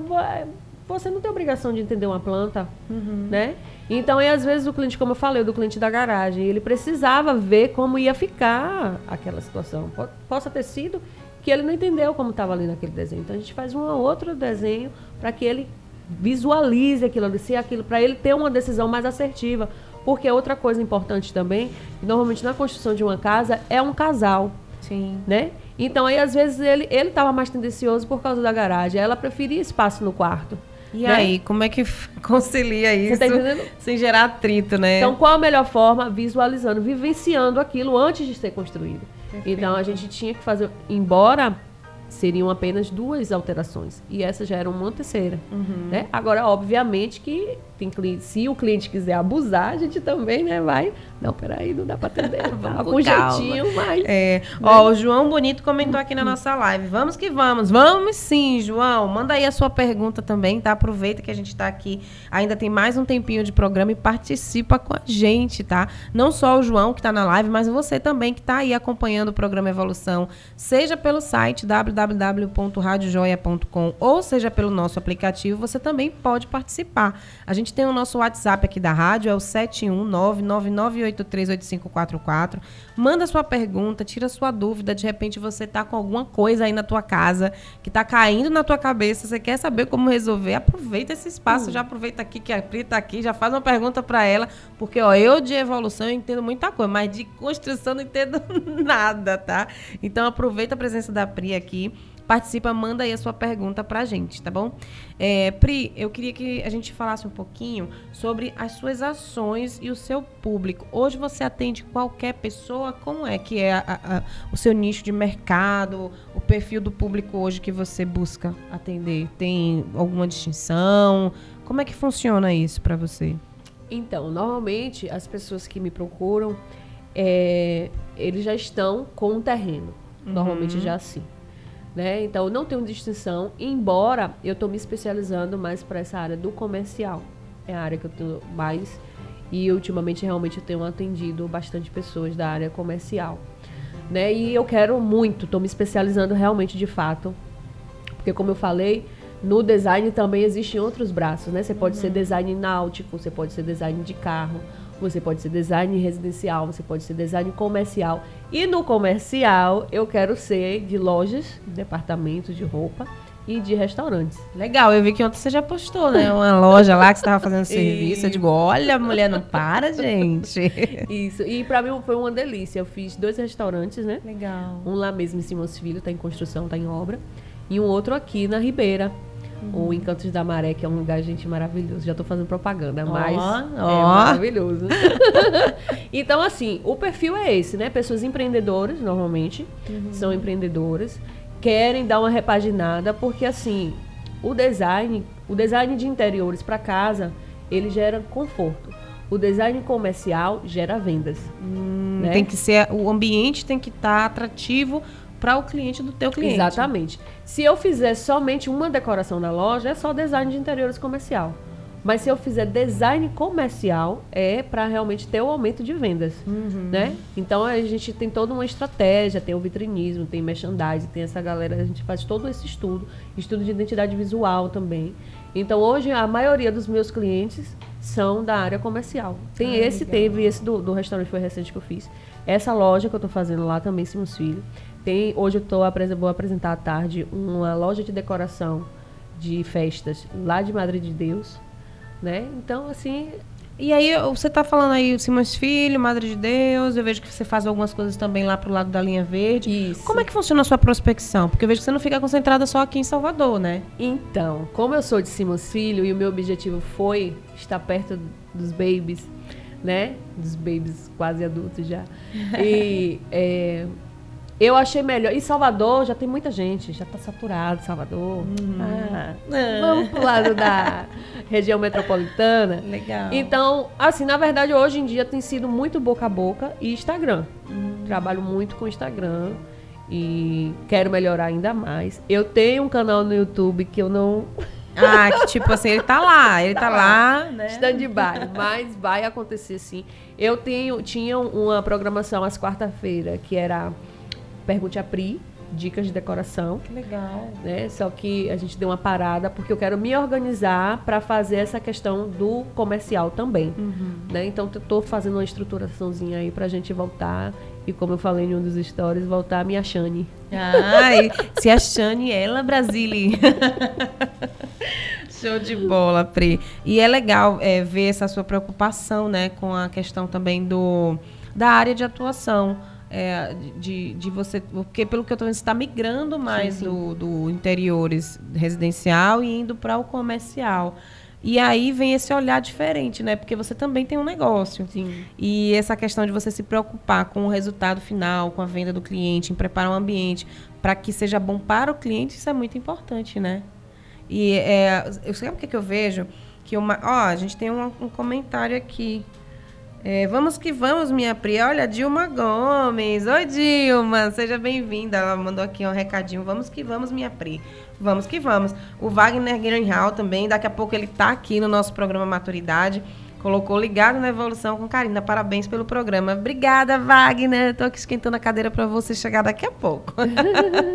Você não tem obrigação de entender uma planta, né? Então, e às vezes o cliente, como eu falei, o do cliente da garagem, ele precisava ver como ia ficar aquela situação. Po- Possa ter sido que ele não entendeu como estava ali naquele desenho. Então, a gente faz um outro desenho para que ele visualize aquilo ali, se aquilo, para ele ter uma decisão mais assertiva. Porque outra coisa importante também, normalmente na construção de uma casa, é um casal, Sim. né? Então aí às vezes ele ele estava mais tendencioso por causa da garagem, ela preferia espaço no quarto. E né? aí, como é que concilia isso tá entendendo? sem gerar atrito, né? Então qual a melhor forma? Visualizando, vivenciando aquilo antes de ser construído. Então a gente tinha que fazer, embora seriam apenas duas alterações e essa já era uma terceira, Uhum. né? Agora obviamente que tem cliente, se o cliente quiser abusar, a gente também, né, vai. Não, peraí, não dá para atender, Vamos com jeitinho, mas É, ó, o João Bonito comentou aqui na nossa live. Vamos que vamos. Vamos sim, João. Manda aí a sua pergunta também, tá? Aproveita que a gente tá aqui. Ainda tem mais um tempinho de programa e participa com a gente, tá? Não só o João que tá na live, mas você também que tá aí acompanhando o programa Evolução, seja pelo site www.radiojoia.com ou seja pelo nosso aplicativo, você também pode participar. A gente tem o nosso WhatsApp aqui da rádio, é o 71999838544. Manda sua pergunta, tira sua dúvida, de repente você tá com alguma coisa aí na tua casa que tá caindo na tua cabeça, você quer saber como resolver, aproveita esse espaço, já aproveita aqui que a Pri tá aqui, já faz uma pergunta para ela, porque ó, eu de evolução eu entendo muita coisa, mas de construção não entendo nada, tá? Então aproveita a presença da Pri aqui. Participa, manda aí a sua pergunta pra gente, tá bom? É, Pri, eu queria que a gente falasse um pouquinho sobre as suas ações e o seu público. Hoje você atende qualquer pessoa? Como é que é a- a- o seu nicho de mercado, o perfil do público hoje que você busca atender? Tem alguma distinção? Como é que funciona isso pra você? Então, normalmente as pessoas que me procuram, é, eles já estão com um terreno. Normalmente já assim. Né? Então, não tenho distinção, embora eu estou me especializando mais para essa área do comercial. É a área que eu estou mais. E ultimamente, realmente, eu tenho atendido bastante pessoas da área comercial. Né? E eu quero muito, estou me especializando realmente de fato porque como eu falei, no design também existem outros braços, né? Você pode ser design náutico, você pode ser design de carro, você pode ser design residencial, você pode ser design comercial. E no comercial eu quero ser de lojas, departamentos de roupa e de restaurantes. Legal, eu vi que ontem você já postou, né? Uma loja lá que você estava fazendo serviço. Eu digo, olha, mulher não para, gente. Isso. E pra mim foi uma delícia. Eu fiz dois restaurantes, né? Legal. Um lá mesmo em Simões Filho, tá em construção, tá em obra. E um outro aqui na Ribeira. O Encantos da Maré, que é um lugar, gente, maravilhoso. Já tô fazendo propaganda, mas Ó, é maravilhoso. então, assim, o perfil é esse, né? Pessoas empreendedoras, normalmente, são empreendedoras, querem dar uma repaginada, porque, assim, o design, o design de interiores para casa, ele gera conforto. O design comercial gera vendas. né? Tem que ser, o ambiente tem que estar atrativo para o cliente do teu cliente. Exatamente. Se eu fizer somente uma decoração na loja, é só design de interiores comercial. Mas se eu fizer design comercial, é para realmente ter o aumento de vendas, né? Então a gente tem toda uma estratégia, tem o vitrinismo, tem merchandising, tem essa galera, a gente faz todo esse estudo, estudo de identidade visual também. Então hoje a maioria dos meus clientes são da área comercial. Tem esse, teve esse do, do restaurante foi recente que eu fiz. Essa loja que eu tô fazendo lá também, Simos Filho. Tem, hoje eu tô, vou apresentar à tarde uma loja de decoração de festas lá de Madre de Deus. né? Então, assim, E aí, você tá falando aí Simões Filho, Madre de Deus, eu vejo que você faz algumas coisas também lá pro lado da linha verde. Isso. Como é que funciona a sua prospecção? Porque eu vejo que você não fica concentrada só aqui em Salvador, né? Então, como eu sou de Simons Filho e o meu objetivo foi estar perto dos babies, né? Dos babies quase adultos já. E é, eu achei melhor. Em Salvador já tem muita gente, já está saturado Salvador. Ah, vamos pro lado da região metropolitana. Legal. Então, assim, na verdade, hoje em dia tem sido muito boca a boca e Instagram. Trabalho muito com Instagram e quero melhorar ainda mais. Eu tenho um canal no YouTube que eu não Ah, que tipo assim, ele tá lá, ele tá lá, né? stand-by, mas vai acontecer sim. Eu tenho, tinha uma programação às quarta-feira que era Pergunte a Pri, dicas de decoração. Que legal. né? Só que a gente deu uma parada porque eu quero me organizar para fazer essa questão do comercial também, né? Então tô fazendo uma estruturaçãozinha aí pra gente voltar e como eu falei em um dos stories, voltar a minha Shane. Ai, se a Shane, ela, Brasília. Show de bola, Pri. E é legal é, ver essa sua preocupação, né, com a questão também do da área de atuação. É, de, de você. Porque, pelo que eu estou vendo, você está migrando mais sim. Do, do interiores residencial e indo para o comercial. E aí vem esse olhar diferente, né? Porque você também tem um negócio. Sim. E essa questão de você se preocupar com o resultado final, com a venda do cliente, em preparar um ambiente para que seja bom para o cliente, isso é muito importante, né? E é, eu sabe o que, que eu vejo? Que uma, ó, a gente tem um, um comentário aqui. É, vamos que vamos, minha Pri. Olha, Dilma Gomes. Oi, Dilma. Seja bem-vinda. Ela mandou aqui um recadinho. Vamos que vamos, minha Pri. Vamos que vamos. O Wagner Greenhal também. Daqui a pouco ele está aqui no nosso programa Maturidade. Colocou ligado na evolução com Karina. Parabéns pelo programa. Obrigada, Wagner. Tô aqui esquentando a cadeira para você chegar daqui a pouco.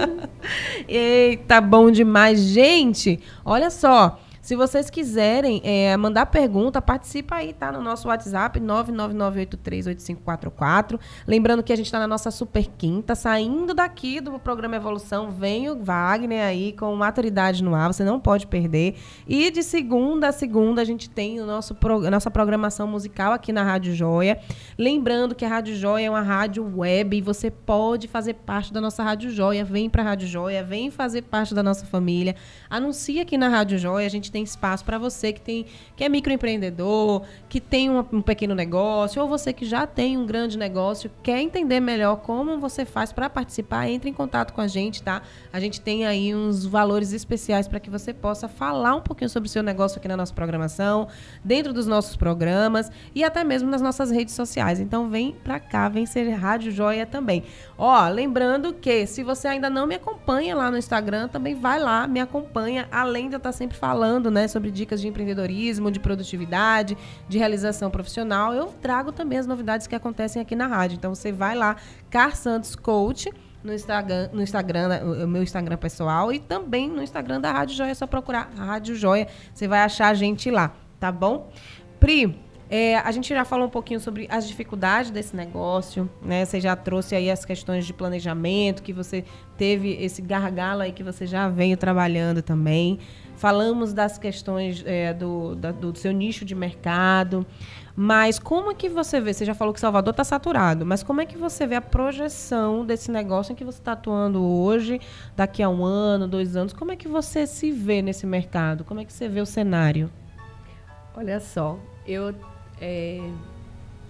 Eita, bom demais. Gente, olha só. Se vocês quiserem é, mandar pergunta, participa aí, tá? No nosso WhatsApp, 999838544. Lembrando que a gente está na nossa super quinta, saindo daqui do programa Evolução, vem o Wagner aí com maturidade no ar, você não pode perder. E de segunda a segunda a gente tem o nosso pro, nossa programação musical aqui na Rádio Joia. Lembrando que a Rádio Joia é uma rádio web e você pode fazer parte da nossa Rádio Joia. Vem para a Rádio Joia, vem fazer parte da nossa família. Anuncia aqui na Rádio Joia, a gente tem espaço para você que tem que é microempreendedor, que tem um, um pequeno negócio, ou você que já tem um grande negócio, quer entender melhor como você faz para participar, entre em contato com a gente, tá? A gente tem aí uns valores especiais para que você possa falar um pouquinho sobre o seu negócio aqui na nossa programação, dentro dos nossos programas e até mesmo nas nossas redes sociais. Então vem para cá, vem ser Rádio Joia também. Ó, lembrando que se você ainda não me acompanha lá no Instagram, também vai lá, me acompanha, além de eu estar sempre falando, né, sobre dicas de empreendedorismo, de produtividade, de realização profissional, eu trago também as novidades que acontecem aqui na rádio. Então você vai lá, Car Santos Coach, no Instagram, no Instagram, né, o meu Instagram pessoal e também no Instagram da Rádio Joia, é só procurar Rádio Joia, você vai achar a gente lá, tá bom? Pri, é, a gente já falou um pouquinho sobre as dificuldades desse negócio, né? Você já trouxe aí as questões de planejamento, que você teve esse gargalo aí que você já veio trabalhando também. Falamos das questões é, do, da- do seu nicho de mercado. Mas como é que você vê? Você já falou que Salvador está saturado, mas como é que você vê a projeção desse negócio em que você está atuando hoje, daqui a um ano, dois anos? Como é que você se vê nesse mercado? Como é que você vê o cenário? Olha só, eu é,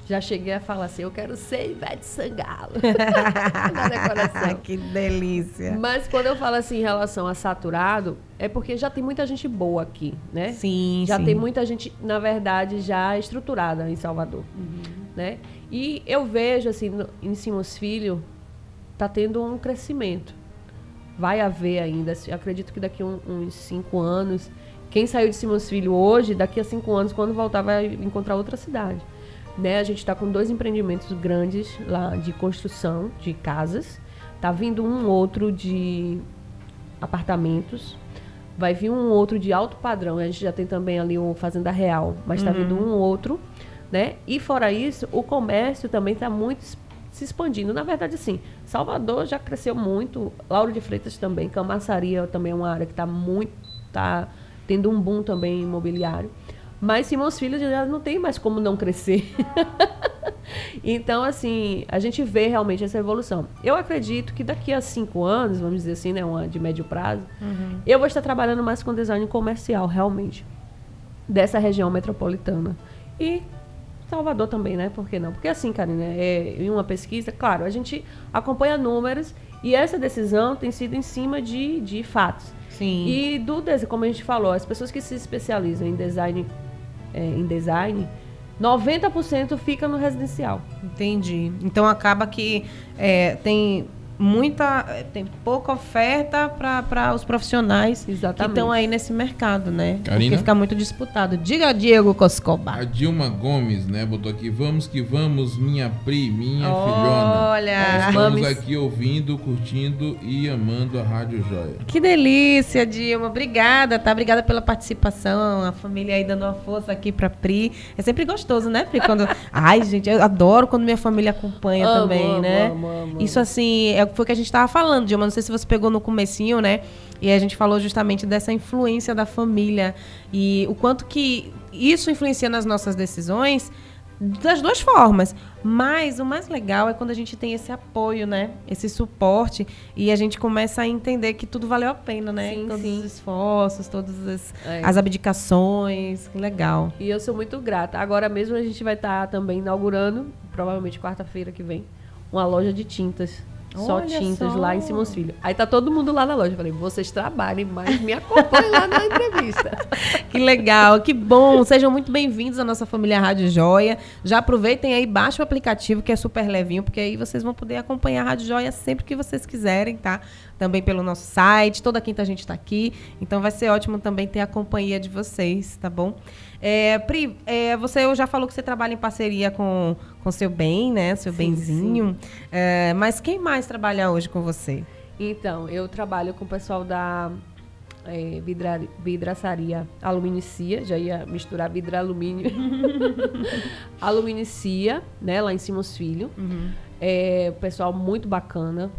já cheguei a falar assim, eu quero ser Ivete Sangalo na decoração. que delícia. Mas quando eu falo assim em relação a saturado, é porque já tem muita gente boa aqui, né? Sim, já sim. tem muita gente, na verdade, já estruturada em Salvador, né? E eu vejo assim, no, em Simões Filho, tá tendo um crescimento. Vai haver ainda, assim, acredito que daqui a um- uns cinco anos, quem saiu de Simões Filho hoje, daqui a cinco anos, quando voltar, vai encontrar outra cidade. Né? A gente está com dois empreendimentos grandes lá de construção de casas. Tá vindo um outro de apartamentos. Vai vir um outro de alto padrão. A gente já tem também ali o Fazenda Real, mas está vindo um outro, né? E fora isso, o comércio também está muito se expandindo. Na verdade, sim. Salvador já cresceu muito. Lauro de Freitas também. Camaçaria também é uma área que está muito, tá tendo um boom também imobiliário. Mas Simões Filho já não tem mais como não crescer. então, assim, a gente vê realmente essa evolução. Eu acredito que daqui a cinco anos, vamos dizer assim, né, uma de médio prazo, eu vou estar trabalhando mais com design comercial, realmente, dessa região metropolitana. E Salvador também, né? Por que não? Porque assim, Karina, é, em uma pesquisa, claro, a gente acompanha números e essa decisão tem sido em cima de, de fatos. Sim. E do design, como a gente falou, as pessoas que se especializam em design, é, em design, 90% fica no residencial. Entendi. Então acaba que é, tem muita. tem pouca oferta para os profissionais Exatamente. que estão aí nesse mercado, né? Karina? Porque fica muito disputado. Diga, Diego Coscoba. A Dilma Gomes, né, botou aqui, vamos que vamos, minha pri, minha filhona. Olha, Estamos mames. aqui ouvindo, curtindo e amando a Rádio Joia. que delícia, Dilma. Obrigada, tá? Obrigada pela participação. A família aí dando uma força aqui pra Pri. É sempre gostoso, né, Pri? Quando... Ai, gente, eu adoro quando minha família acompanha Amo, também, amo, né? amo, amo, Isso assim, é, foi o que a gente tava falando, Dilma. Não sei se você pegou no comecinho, né? E a gente falou justamente dessa influência da família e o quanto que isso influencia nas nossas decisões das duas formas. Mas o mais legal é quando a gente tem esse apoio, né? Esse suporte e a gente começa a entender que tudo valeu a pena, né? Sim, Todos sim. os esforços, todas as, É. as abdicações. Legal. E eu sou muito grata. Agora mesmo a gente vai estar também inaugurando, provavelmente quarta-feira que vem, uma loja de tintas. Só Olha tintas só. lá em Simões Filho. Aí tá todo mundo lá na loja. Eu falei, vocês trabalhem, mas me acompanhem lá na entrevista. Que legal, que bom. Sejam muito bem-vindos à nossa família Rádio Joia. Já aproveitem aí, baixa o aplicativo que é super levinho, porque aí vocês vão poder acompanhar a Rádio Joia sempre que vocês quiserem, tá? Também pelo nosso site, toda quinta a gente está aqui. Então vai ser ótimo também ter a companhia de vocês, tá bom? É, Pri, é, você já falou que você trabalha em parceria com com seu bem, né? Seu Sim, benzinho. É, mas quem mais trabalha hoje com você? Então, eu trabalho com o pessoal da é, vidra, vidraçaria Aluminicia, já ia misturar vidro e alumínio. Aluminicia, né, lá em Simões Filho. É, o pessoal muito bacana,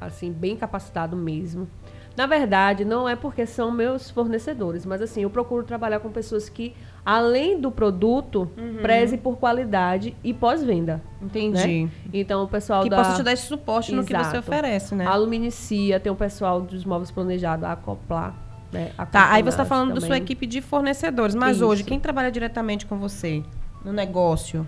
assim, bem capacitado mesmo. Na verdade, não é porque são meus fornecedores, mas assim, eu procuro trabalhar com pessoas que, além do produto, preze por qualidade e pós-venda. Entendi. Né? Então, o pessoal Que da... possa te dar esse suporte no que você Exato. oferece, né? A Aluminicia, tem o pessoal dos móveis planejados, a acoplar. Né? A Tá, aí você está falando da sua também. equipe de fornecedores, mas Isso. hoje, quem trabalha diretamente com você no negócio?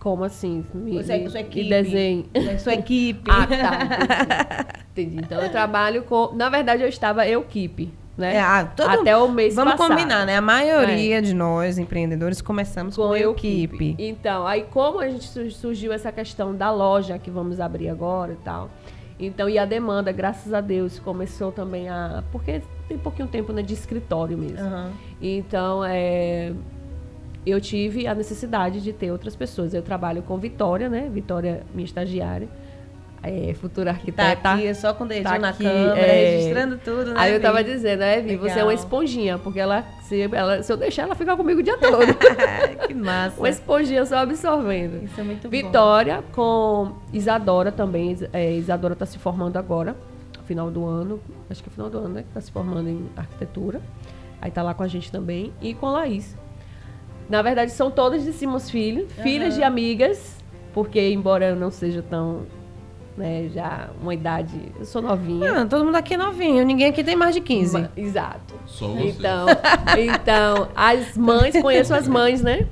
Como assim? Me, Você- me- sua equipe. desenhe. Sua equipe. Ah, tá. Entendi. entendi. Então, eu trabalho com... Na verdade, eu estava eu equipe, né? É, ah, todo- Até o mês Vamos passado. combinar, né? A maioria de nós, empreendedores, começamos com, com eu equipe. Então, aí como a gente su- surgiu essa questão da loja que vamos abrir agora e tal. Então, e a demanda, graças a Deus, começou também a. Porque tem pouquinho tempo né, de escritório mesmo. Aham. Então, é, eu tive a necessidade de ter outras pessoas. Eu trabalho com Vitória, né? Vitória, minha estagiária, é, futura Tá arquiteta. aqui, só com o dedinho Tá na aqui, câmera, é. registrando tudo, né? Aí eu Vi? tava dizendo, né, Vi, você é Legal. uma esponjinha, porque ela se, ela, se eu deixar, ela fica comigo o dia todo. que massa. uma esponjinha só absorvendo. Isso é muito bom. Vitória com Isadora também. É, Isadora está se formando agora, final do ano. Acho que é final do ano, né? Que tá se formando em arquitetura. Aí tá lá com a gente também. E com Laís. Na verdade, são todas de Simos Filho, filhas de amigas, porque embora eu não seja tão. Né, já uma idade. Eu sou novinha. Ah, todo mundo aqui é novinho, ninguém aqui tem mais de 15. Ma- Exato. Só você. Então, então, as mães, conheço as mães, né?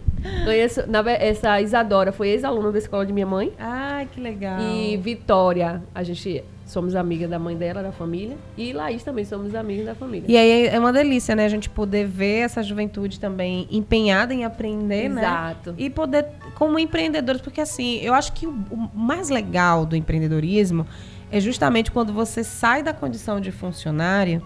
Conheço, na, essa Isadora foi ex-aluna da escola de minha mãe. Ai, que legal. E Vitória, a gente somos amigas da mãe dela, da família. E Laís também somos amigas da família. E aí é uma delícia, né? A gente poder ver essa juventude também empenhada em aprender, né? Exato. E poder, como empreendedores, porque assim, eu acho que o, o mais legal do empreendedorismo é justamente quando você sai da condição de funcionário,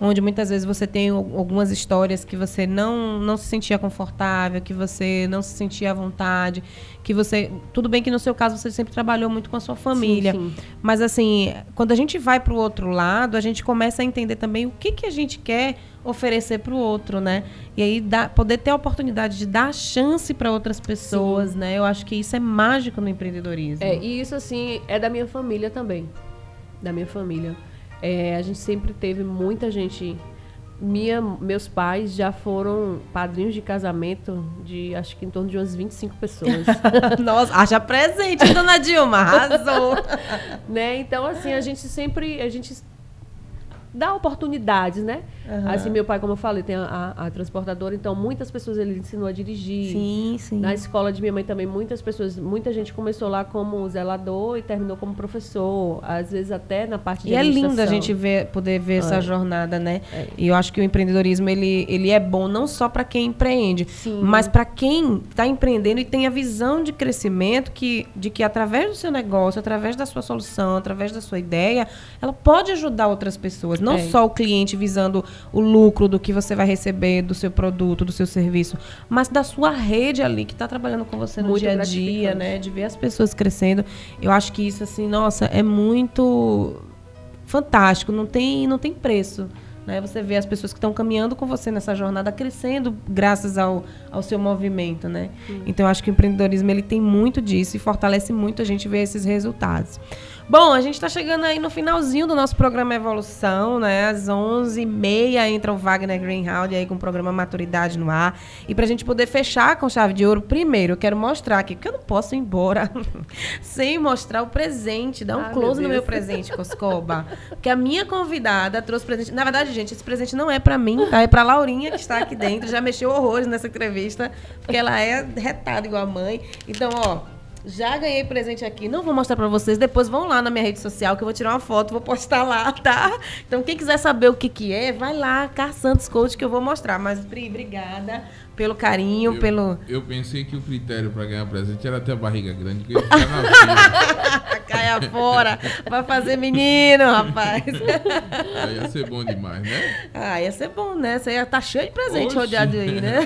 onde muitas vezes você tem al- algumas histórias que você não, não se sentia confortável, que você não se sentia à vontade, que você. Tudo bem que no seu caso você sempre trabalhou muito com a sua família. sim. Mas assim, quando a gente vai para o outro lado, a gente começa a entender também o que, que a gente quer oferecer para o outro, né? E aí dá, poder ter a oportunidade de dar chance para outras pessoas, né? Eu acho que isso é mágico no empreendedorismo. É, e isso, assim, é da minha família também. Da minha família. É, a gente sempre teve muita gente minha, meus pais já foram padrinhos de casamento de acho que em torno de umas 25 pessoas. Nossa, haja presente, dona Dilma, arrasou. né? Então, assim, a gente sempre. A gente dá oportunidades, né? Uhum. Assim, meu pai, como eu falei, tem a, a, a, transportadora, então muitas pessoas ele ensinou a dirigir. Sim, sim. Na escola de minha mãe também, muitas pessoas, muita gente começou lá como zelador e terminou como professor, às vezes até na parte de E é lindo a gente ver, poder ver é. essa jornada, né? É. E eu acho que o empreendedorismo, ele, ele é bom não só para quem empreende, sim. mas para quem está empreendendo e tem a visão de crescimento que, de que através do seu negócio, através da sua solução, através da sua ideia, ela pode ajudar outras pessoas. Não é. só o cliente visando o lucro do que você vai receber do seu produto, do seu serviço, mas da sua rede ali que está trabalhando com você no muito dia a dia, né? De ver as pessoas crescendo. Eu acho que isso, assim, nossa, é muito fantástico. Não tem, não tem preço. Né? Você vê as pessoas que estão caminhando com você nessa jornada crescendo graças ao, ao seu movimento, né? Então eu acho que o empreendedorismo ele tem muito disso e fortalece muito a gente ver esses resultados. Bom, a gente está chegando aí no finalzinho do nosso programa Evolução, né? Às 11h30 entra o Wagner Greenhalgh aí com o programa Maturidade no ar. E para a gente poder fechar com chave de ouro, primeiro eu quero mostrar aqui, porque eu não posso ir embora sem mostrar o presente. Dá um ah, close meu no meu presente, Coscoba. porque a minha convidada trouxe presente. Na verdade, gente, esse presente não é para mim, tá? É para Laurinha que está aqui dentro. Já mexeu horrores nessa entrevista, porque ela é retada igual a mãe. Então, ó. Já ganhei presente aqui. Não vou mostrar para vocês. Depois vão lá na minha rede social que eu vou tirar uma foto, vou postar lá, tá? Então quem quiser saber o que que é, vai lá, Car Santos Coach que eu vou mostrar. Mas Pri, obrigada pelo carinho, eu, pelo. Eu pensei que o critério para ganhar presente era ter a barriga grande, que eu ia ficar na fila. Caia fora, vai fazer menino, rapaz. Aí ia ser bom demais, né? Ah, ia ser bom, né? Você ia estar tá cheio de presente Oxi. rodeado aí, né?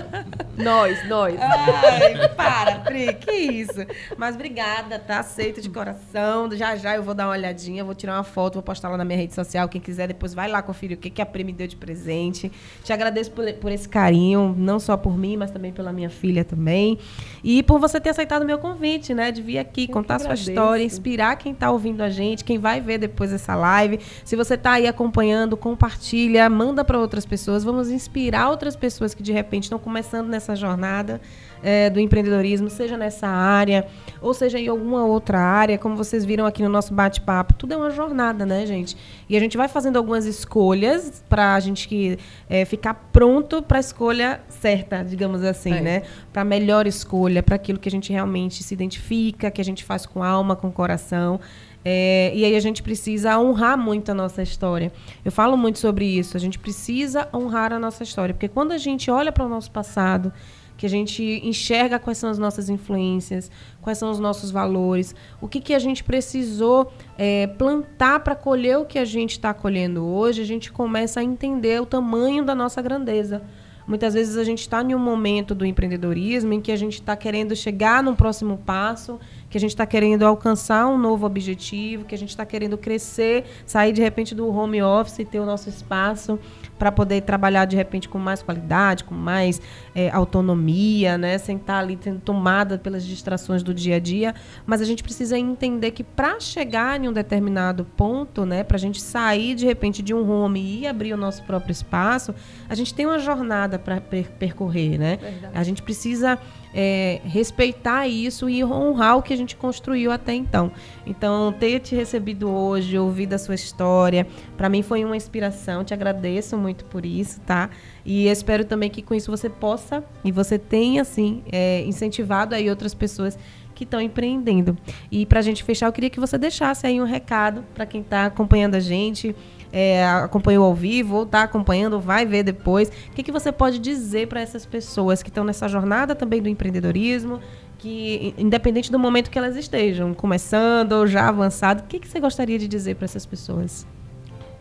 nós, nós. Ai, para, Pri, que isso. Mas obrigada, tá? Aceito de coração. Já já eu vou dar uma olhadinha, vou tirar uma foto, vou postar lá na minha rede social. Quem quiser, depois vai lá conferir o que, que a Pri me deu de presente. Te agradeço por, por esse carinho não só por mim, mas também pela minha filha também. E por você ter aceitado o meu convite, né? De vir aqui, Eu contar sua história, inspirar quem está ouvindo a gente, quem vai ver depois essa live. Se você está aí acompanhando, compartilha, manda para outras pessoas. Vamos inspirar outras pessoas que de repente estão começando nessa jornada é, do empreendedorismo, seja nessa área ou seja em alguma outra área, como vocês viram aqui no nosso bate-papo. Tudo é uma jornada, né, gente? E a gente vai fazendo algumas escolhas para a gente que, é, ficar pronto para a escolha certa, digamos assim, é. né? Para a melhor escolha, para aquilo que a gente realmente se identifica, que a gente faz com alma, com coração. É, e aí a gente precisa honrar muito a nossa história. Eu falo muito sobre isso. A gente precisa honrar a nossa história, porque quando a gente olha para o nosso passado que a gente enxerga quais são as nossas influências, quais são os nossos valores, o que, que a gente precisou é, plantar para colher o que a gente está colhendo hoje, a gente começa a entender o tamanho da nossa grandeza. Muitas vezes a gente está em um momento do empreendedorismo em que a gente está querendo chegar num próximo passo, que a gente está querendo alcançar um novo objetivo, que a gente está querendo crescer, sair de repente do home office e ter o nosso espaço para poder trabalhar de repente com mais qualidade, com mais é, autonomia, né? Sem estar tá ali sendo tomada pelas distrações do dia a dia. Mas a gente precisa entender que para chegar em um determinado ponto, né? Para a gente sair de repente de um home e abrir o nosso próprio espaço, a gente tem uma jornada para per percorrer, né? Verdade. A gente precisa é, respeitar isso e honrar o que a gente construiu até então. Então, ter te recebido hoje, ouvir a sua história, para mim foi uma inspiração. Te agradeço muito por isso, tá? E espero também que com isso você possa e você tenha, assim, é, incentivado aí outras pessoas que estão empreendendo. E para a gente fechar, eu queria que você deixasse aí um recado para quem está acompanhando a gente é, acompanhou ao vivo, ou está acompanhando, vai ver depois. O que, que você pode dizer para essas pessoas que estão nessa jornada também do empreendedorismo, que independente do momento que elas estejam, começando ou já avançado, o que, que você gostaria de dizer para essas pessoas?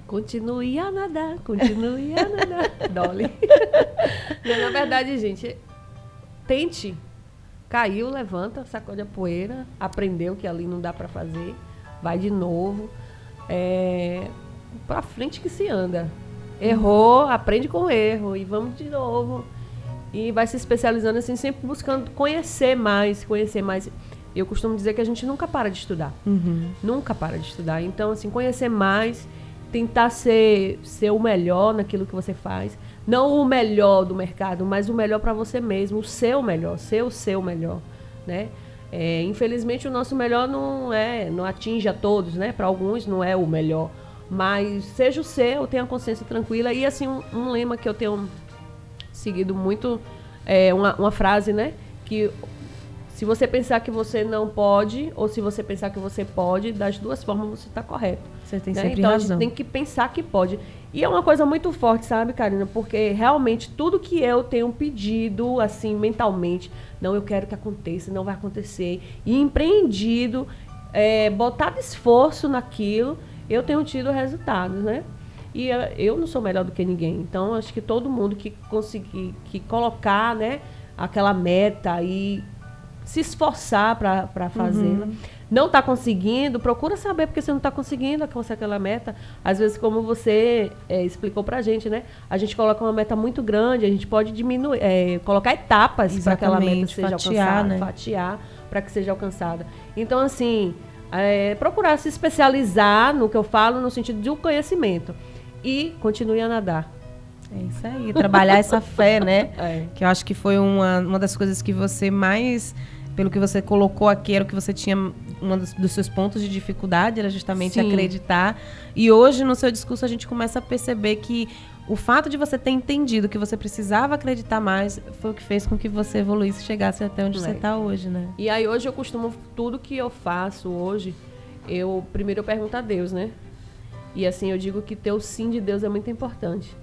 Continue a nadar, continue a nadar. Dolly. na verdade, gente, tente. Caiu, levanta, sacode a poeira, aprendeu que ali não dá para fazer, vai de novo. É, para frente que se anda. Errou, aprende com o erro e vamos de novo. E vai se especializando assim, sempre buscando conhecer mais, conhecer mais. Eu costumo dizer que a gente nunca para de estudar. Uhum. Nunca para de estudar. Então, assim, conhecer mais, tentar ser, ser o melhor naquilo que você faz. Não o melhor do mercado, mas o melhor para você mesmo, o seu melhor, ser o seu melhor, né? É, infelizmente o nosso melhor não é, não atinge a todos, né? Para alguns não é o melhor, mas seja o seu, tenha a consciência tranquila e assim um, um lema que eu tenho seguido muito é uma, uma frase, né? Que se você pensar que você não pode, ou se você pensar que você pode, das duas formas você está correto. Você tem né? sempre então razão. a gente tem que pensar que pode. E é uma coisa muito forte, sabe, Karina? Porque realmente tudo que eu tenho pedido, assim, mentalmente, não, eu quero que aconteça, não vai acontecer, e empreendido, é, botado esforço naquilo, eu tenho tido resultados, né? E eh, eu não sou melhor do que ninguém. Então, acho que todo mundo que conseguir que colocar, né, aquela meta e se esforçar para fazê-la. Não está conseguindo, procura saber porque você não está conseguindo alcançar aquela meta. Às vezes, como você eh, explicou para a gente, né? A gente coloca uma meta muito grande, a gente pode diminuir, eh, colocar etapas para aquela meta seja fatiar, alcançada, né? fatiar para que seja alcançada. Então, assim, eh, procurar se especializar no que eu falo no sentido de um conhecimento e continue a nadar. É isso aí, trabalhar essa fé, né? É. Que eu acho que foi uma, uma das coisas que você mais, pelo que você colocou aqui, era o que você tinha, um dos, dos seus pontos de dificuldade era justamente Sim. acreditar. E hoje, no seu discurso, a gente começa a perceber que o fato de você ter entendido que você precisava acreditar mais foi o que fez com que você evoluísse e chegasse até onde você É. está hoje, né? E aí hoje eu costumo, tudo que eu faço hoje, eu primeiro eu pergunto a Deus, né? E assim, eu digo que ter o sim de Deus é muito importante.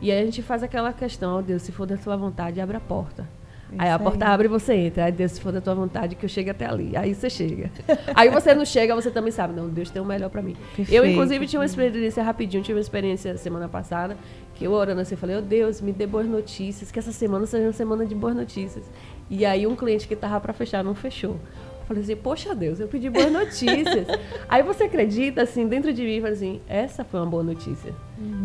E aí a gente faz aquela questão, ó Deus, se for da tua vontade, abre a porta. aí a porta abre e você entra. Aí Deus, se for da tua vontade, que eu chegue até ali. Aí você chega. aí você não chega, você também sabe, não, Deus tem o melhor pra mim. Eu, Perfeito. inclusive, tinha uma experiência rapidinho, tive uma experiência semana passada, que eu orando assim, falei, oh Deus, me dê boas notícias, que essa semana seja uma semana de boas notícias. E aí um cliente que tava pra fechar não fechou. Eu Falei assim, poxa Deus, eu pedi boas notícias. aí você acredita, assim, dentro de mim, falei assim, essa foi uma boa notícia.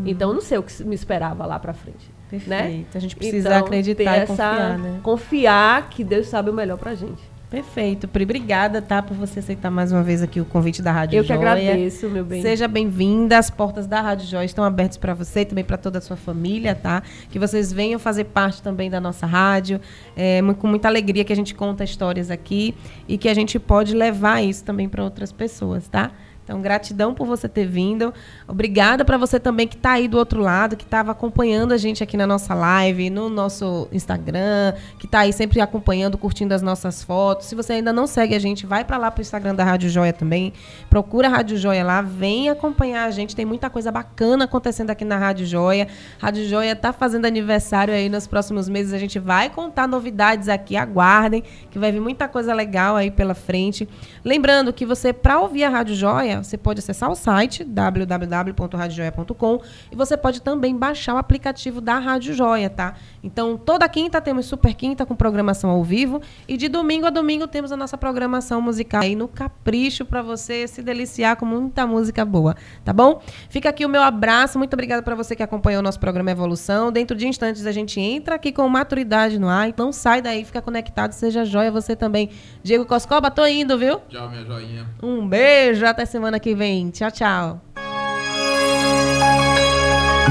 Então, eu não sei o que me esperava lá pra frente. Né? Perfeito. A gente precisa Então, acreditar e confiar, né? Confiar que Deus sabe o melhor pra gente. Perfeito. Pri, obrigada, tá, por você aceitar mais uma vez aqui o convite da Rádio Eu que Joia. agradeço, meu bem. Seja bem-vinda. As portas da Rádio Joia estão abertas para você e também para toda a sua família, tá? Que vocês venham fazer parte também da nossa rádio. É com muita alegria que a gente conta histórias aqui e que a gente pode levar isso também para outras pessoas, tá? Então, gratidão por você ter vindo. Obrigada para você também que está aí do outro lado, que estava acompanhando a gente aqui na nossa live, no nosso Instagram, que está aí sempre acompanhando, curtindo as nossas fotos. Se você ainda não segue a gente, vai para lá pro Instagram da Rádio Joia também. Procura a Rádio Joia lá, vem acompanhar a gente. Tem muita coisa bacana acontecendo aqui na Rádio Joia. Rádio Joia tá fazendo aniversário aí nos próximos meses. A gente vai contar novidades aqui, aguardem, que vai vir muita coisa legal aí pela frente. Lembrando que você, para ouvir a Rádio Joia, você pode acessar o site www.radiojoia.com e você pode também baixar o aplicativo da Rádio Joia, tá? Então, toda quinta temos Super Quinta com programação ao vivo e de domingo a domingo temos a nossa programação musical aí no Capricho para você se deliciar com muita música boa, tá bom? Fica aqui o meu abraço, muito obrigada para você que acompanhou o nosso programa Evolução. Dentro de instantes a gente entra aqui com maturidade no ar, não sai daí, fica conectado, seja joia você também. Diego Coscoba, tô indo, viu? Tchau, minha joinha. Um beijo, até semana que vem. Tchau, tchau.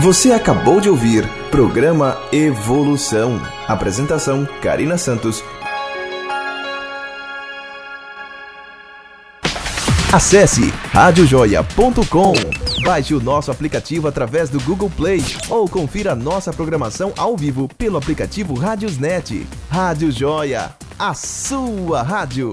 Você acabou de ouvir Programa Evolução. Apresentação: Karina Santos. Acesse radiojoia.com. Baixe o nosso aplicativo através do Google Play ou confira nossa programação ao vivo pelo aplicativo Radiosnet. Rádio Joia, a sua rádio.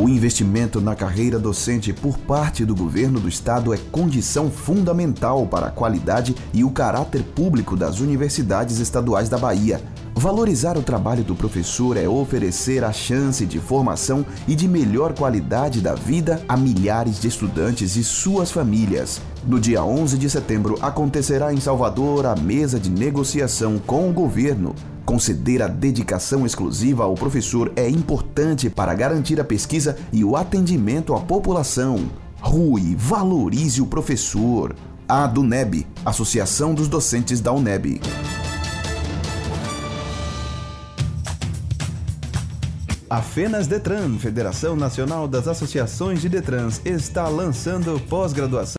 O investimento na carreira docente por parte do governo do estado é condição fundamental para a qualidade e o caráter público das universidades estaduais da Bahia. Valorizar o trabalho do professor é oferecer a chance de formação e de melhor qualidade da vida a milhares de estudantes e suas famílias. No dia 11 de setembro acontecerá em Salvador a mesa de negociação com o governo. Conceder a dedicação exclusiva ao professor é importante para garantir a pesquisa e o atendimento à população. Rui, valorize o professor. A DUNEB, Associação dos Docentes da UNEB. A Fenas Detran, Federação Nacional das Associações de Detrans, está lançando pós-graduação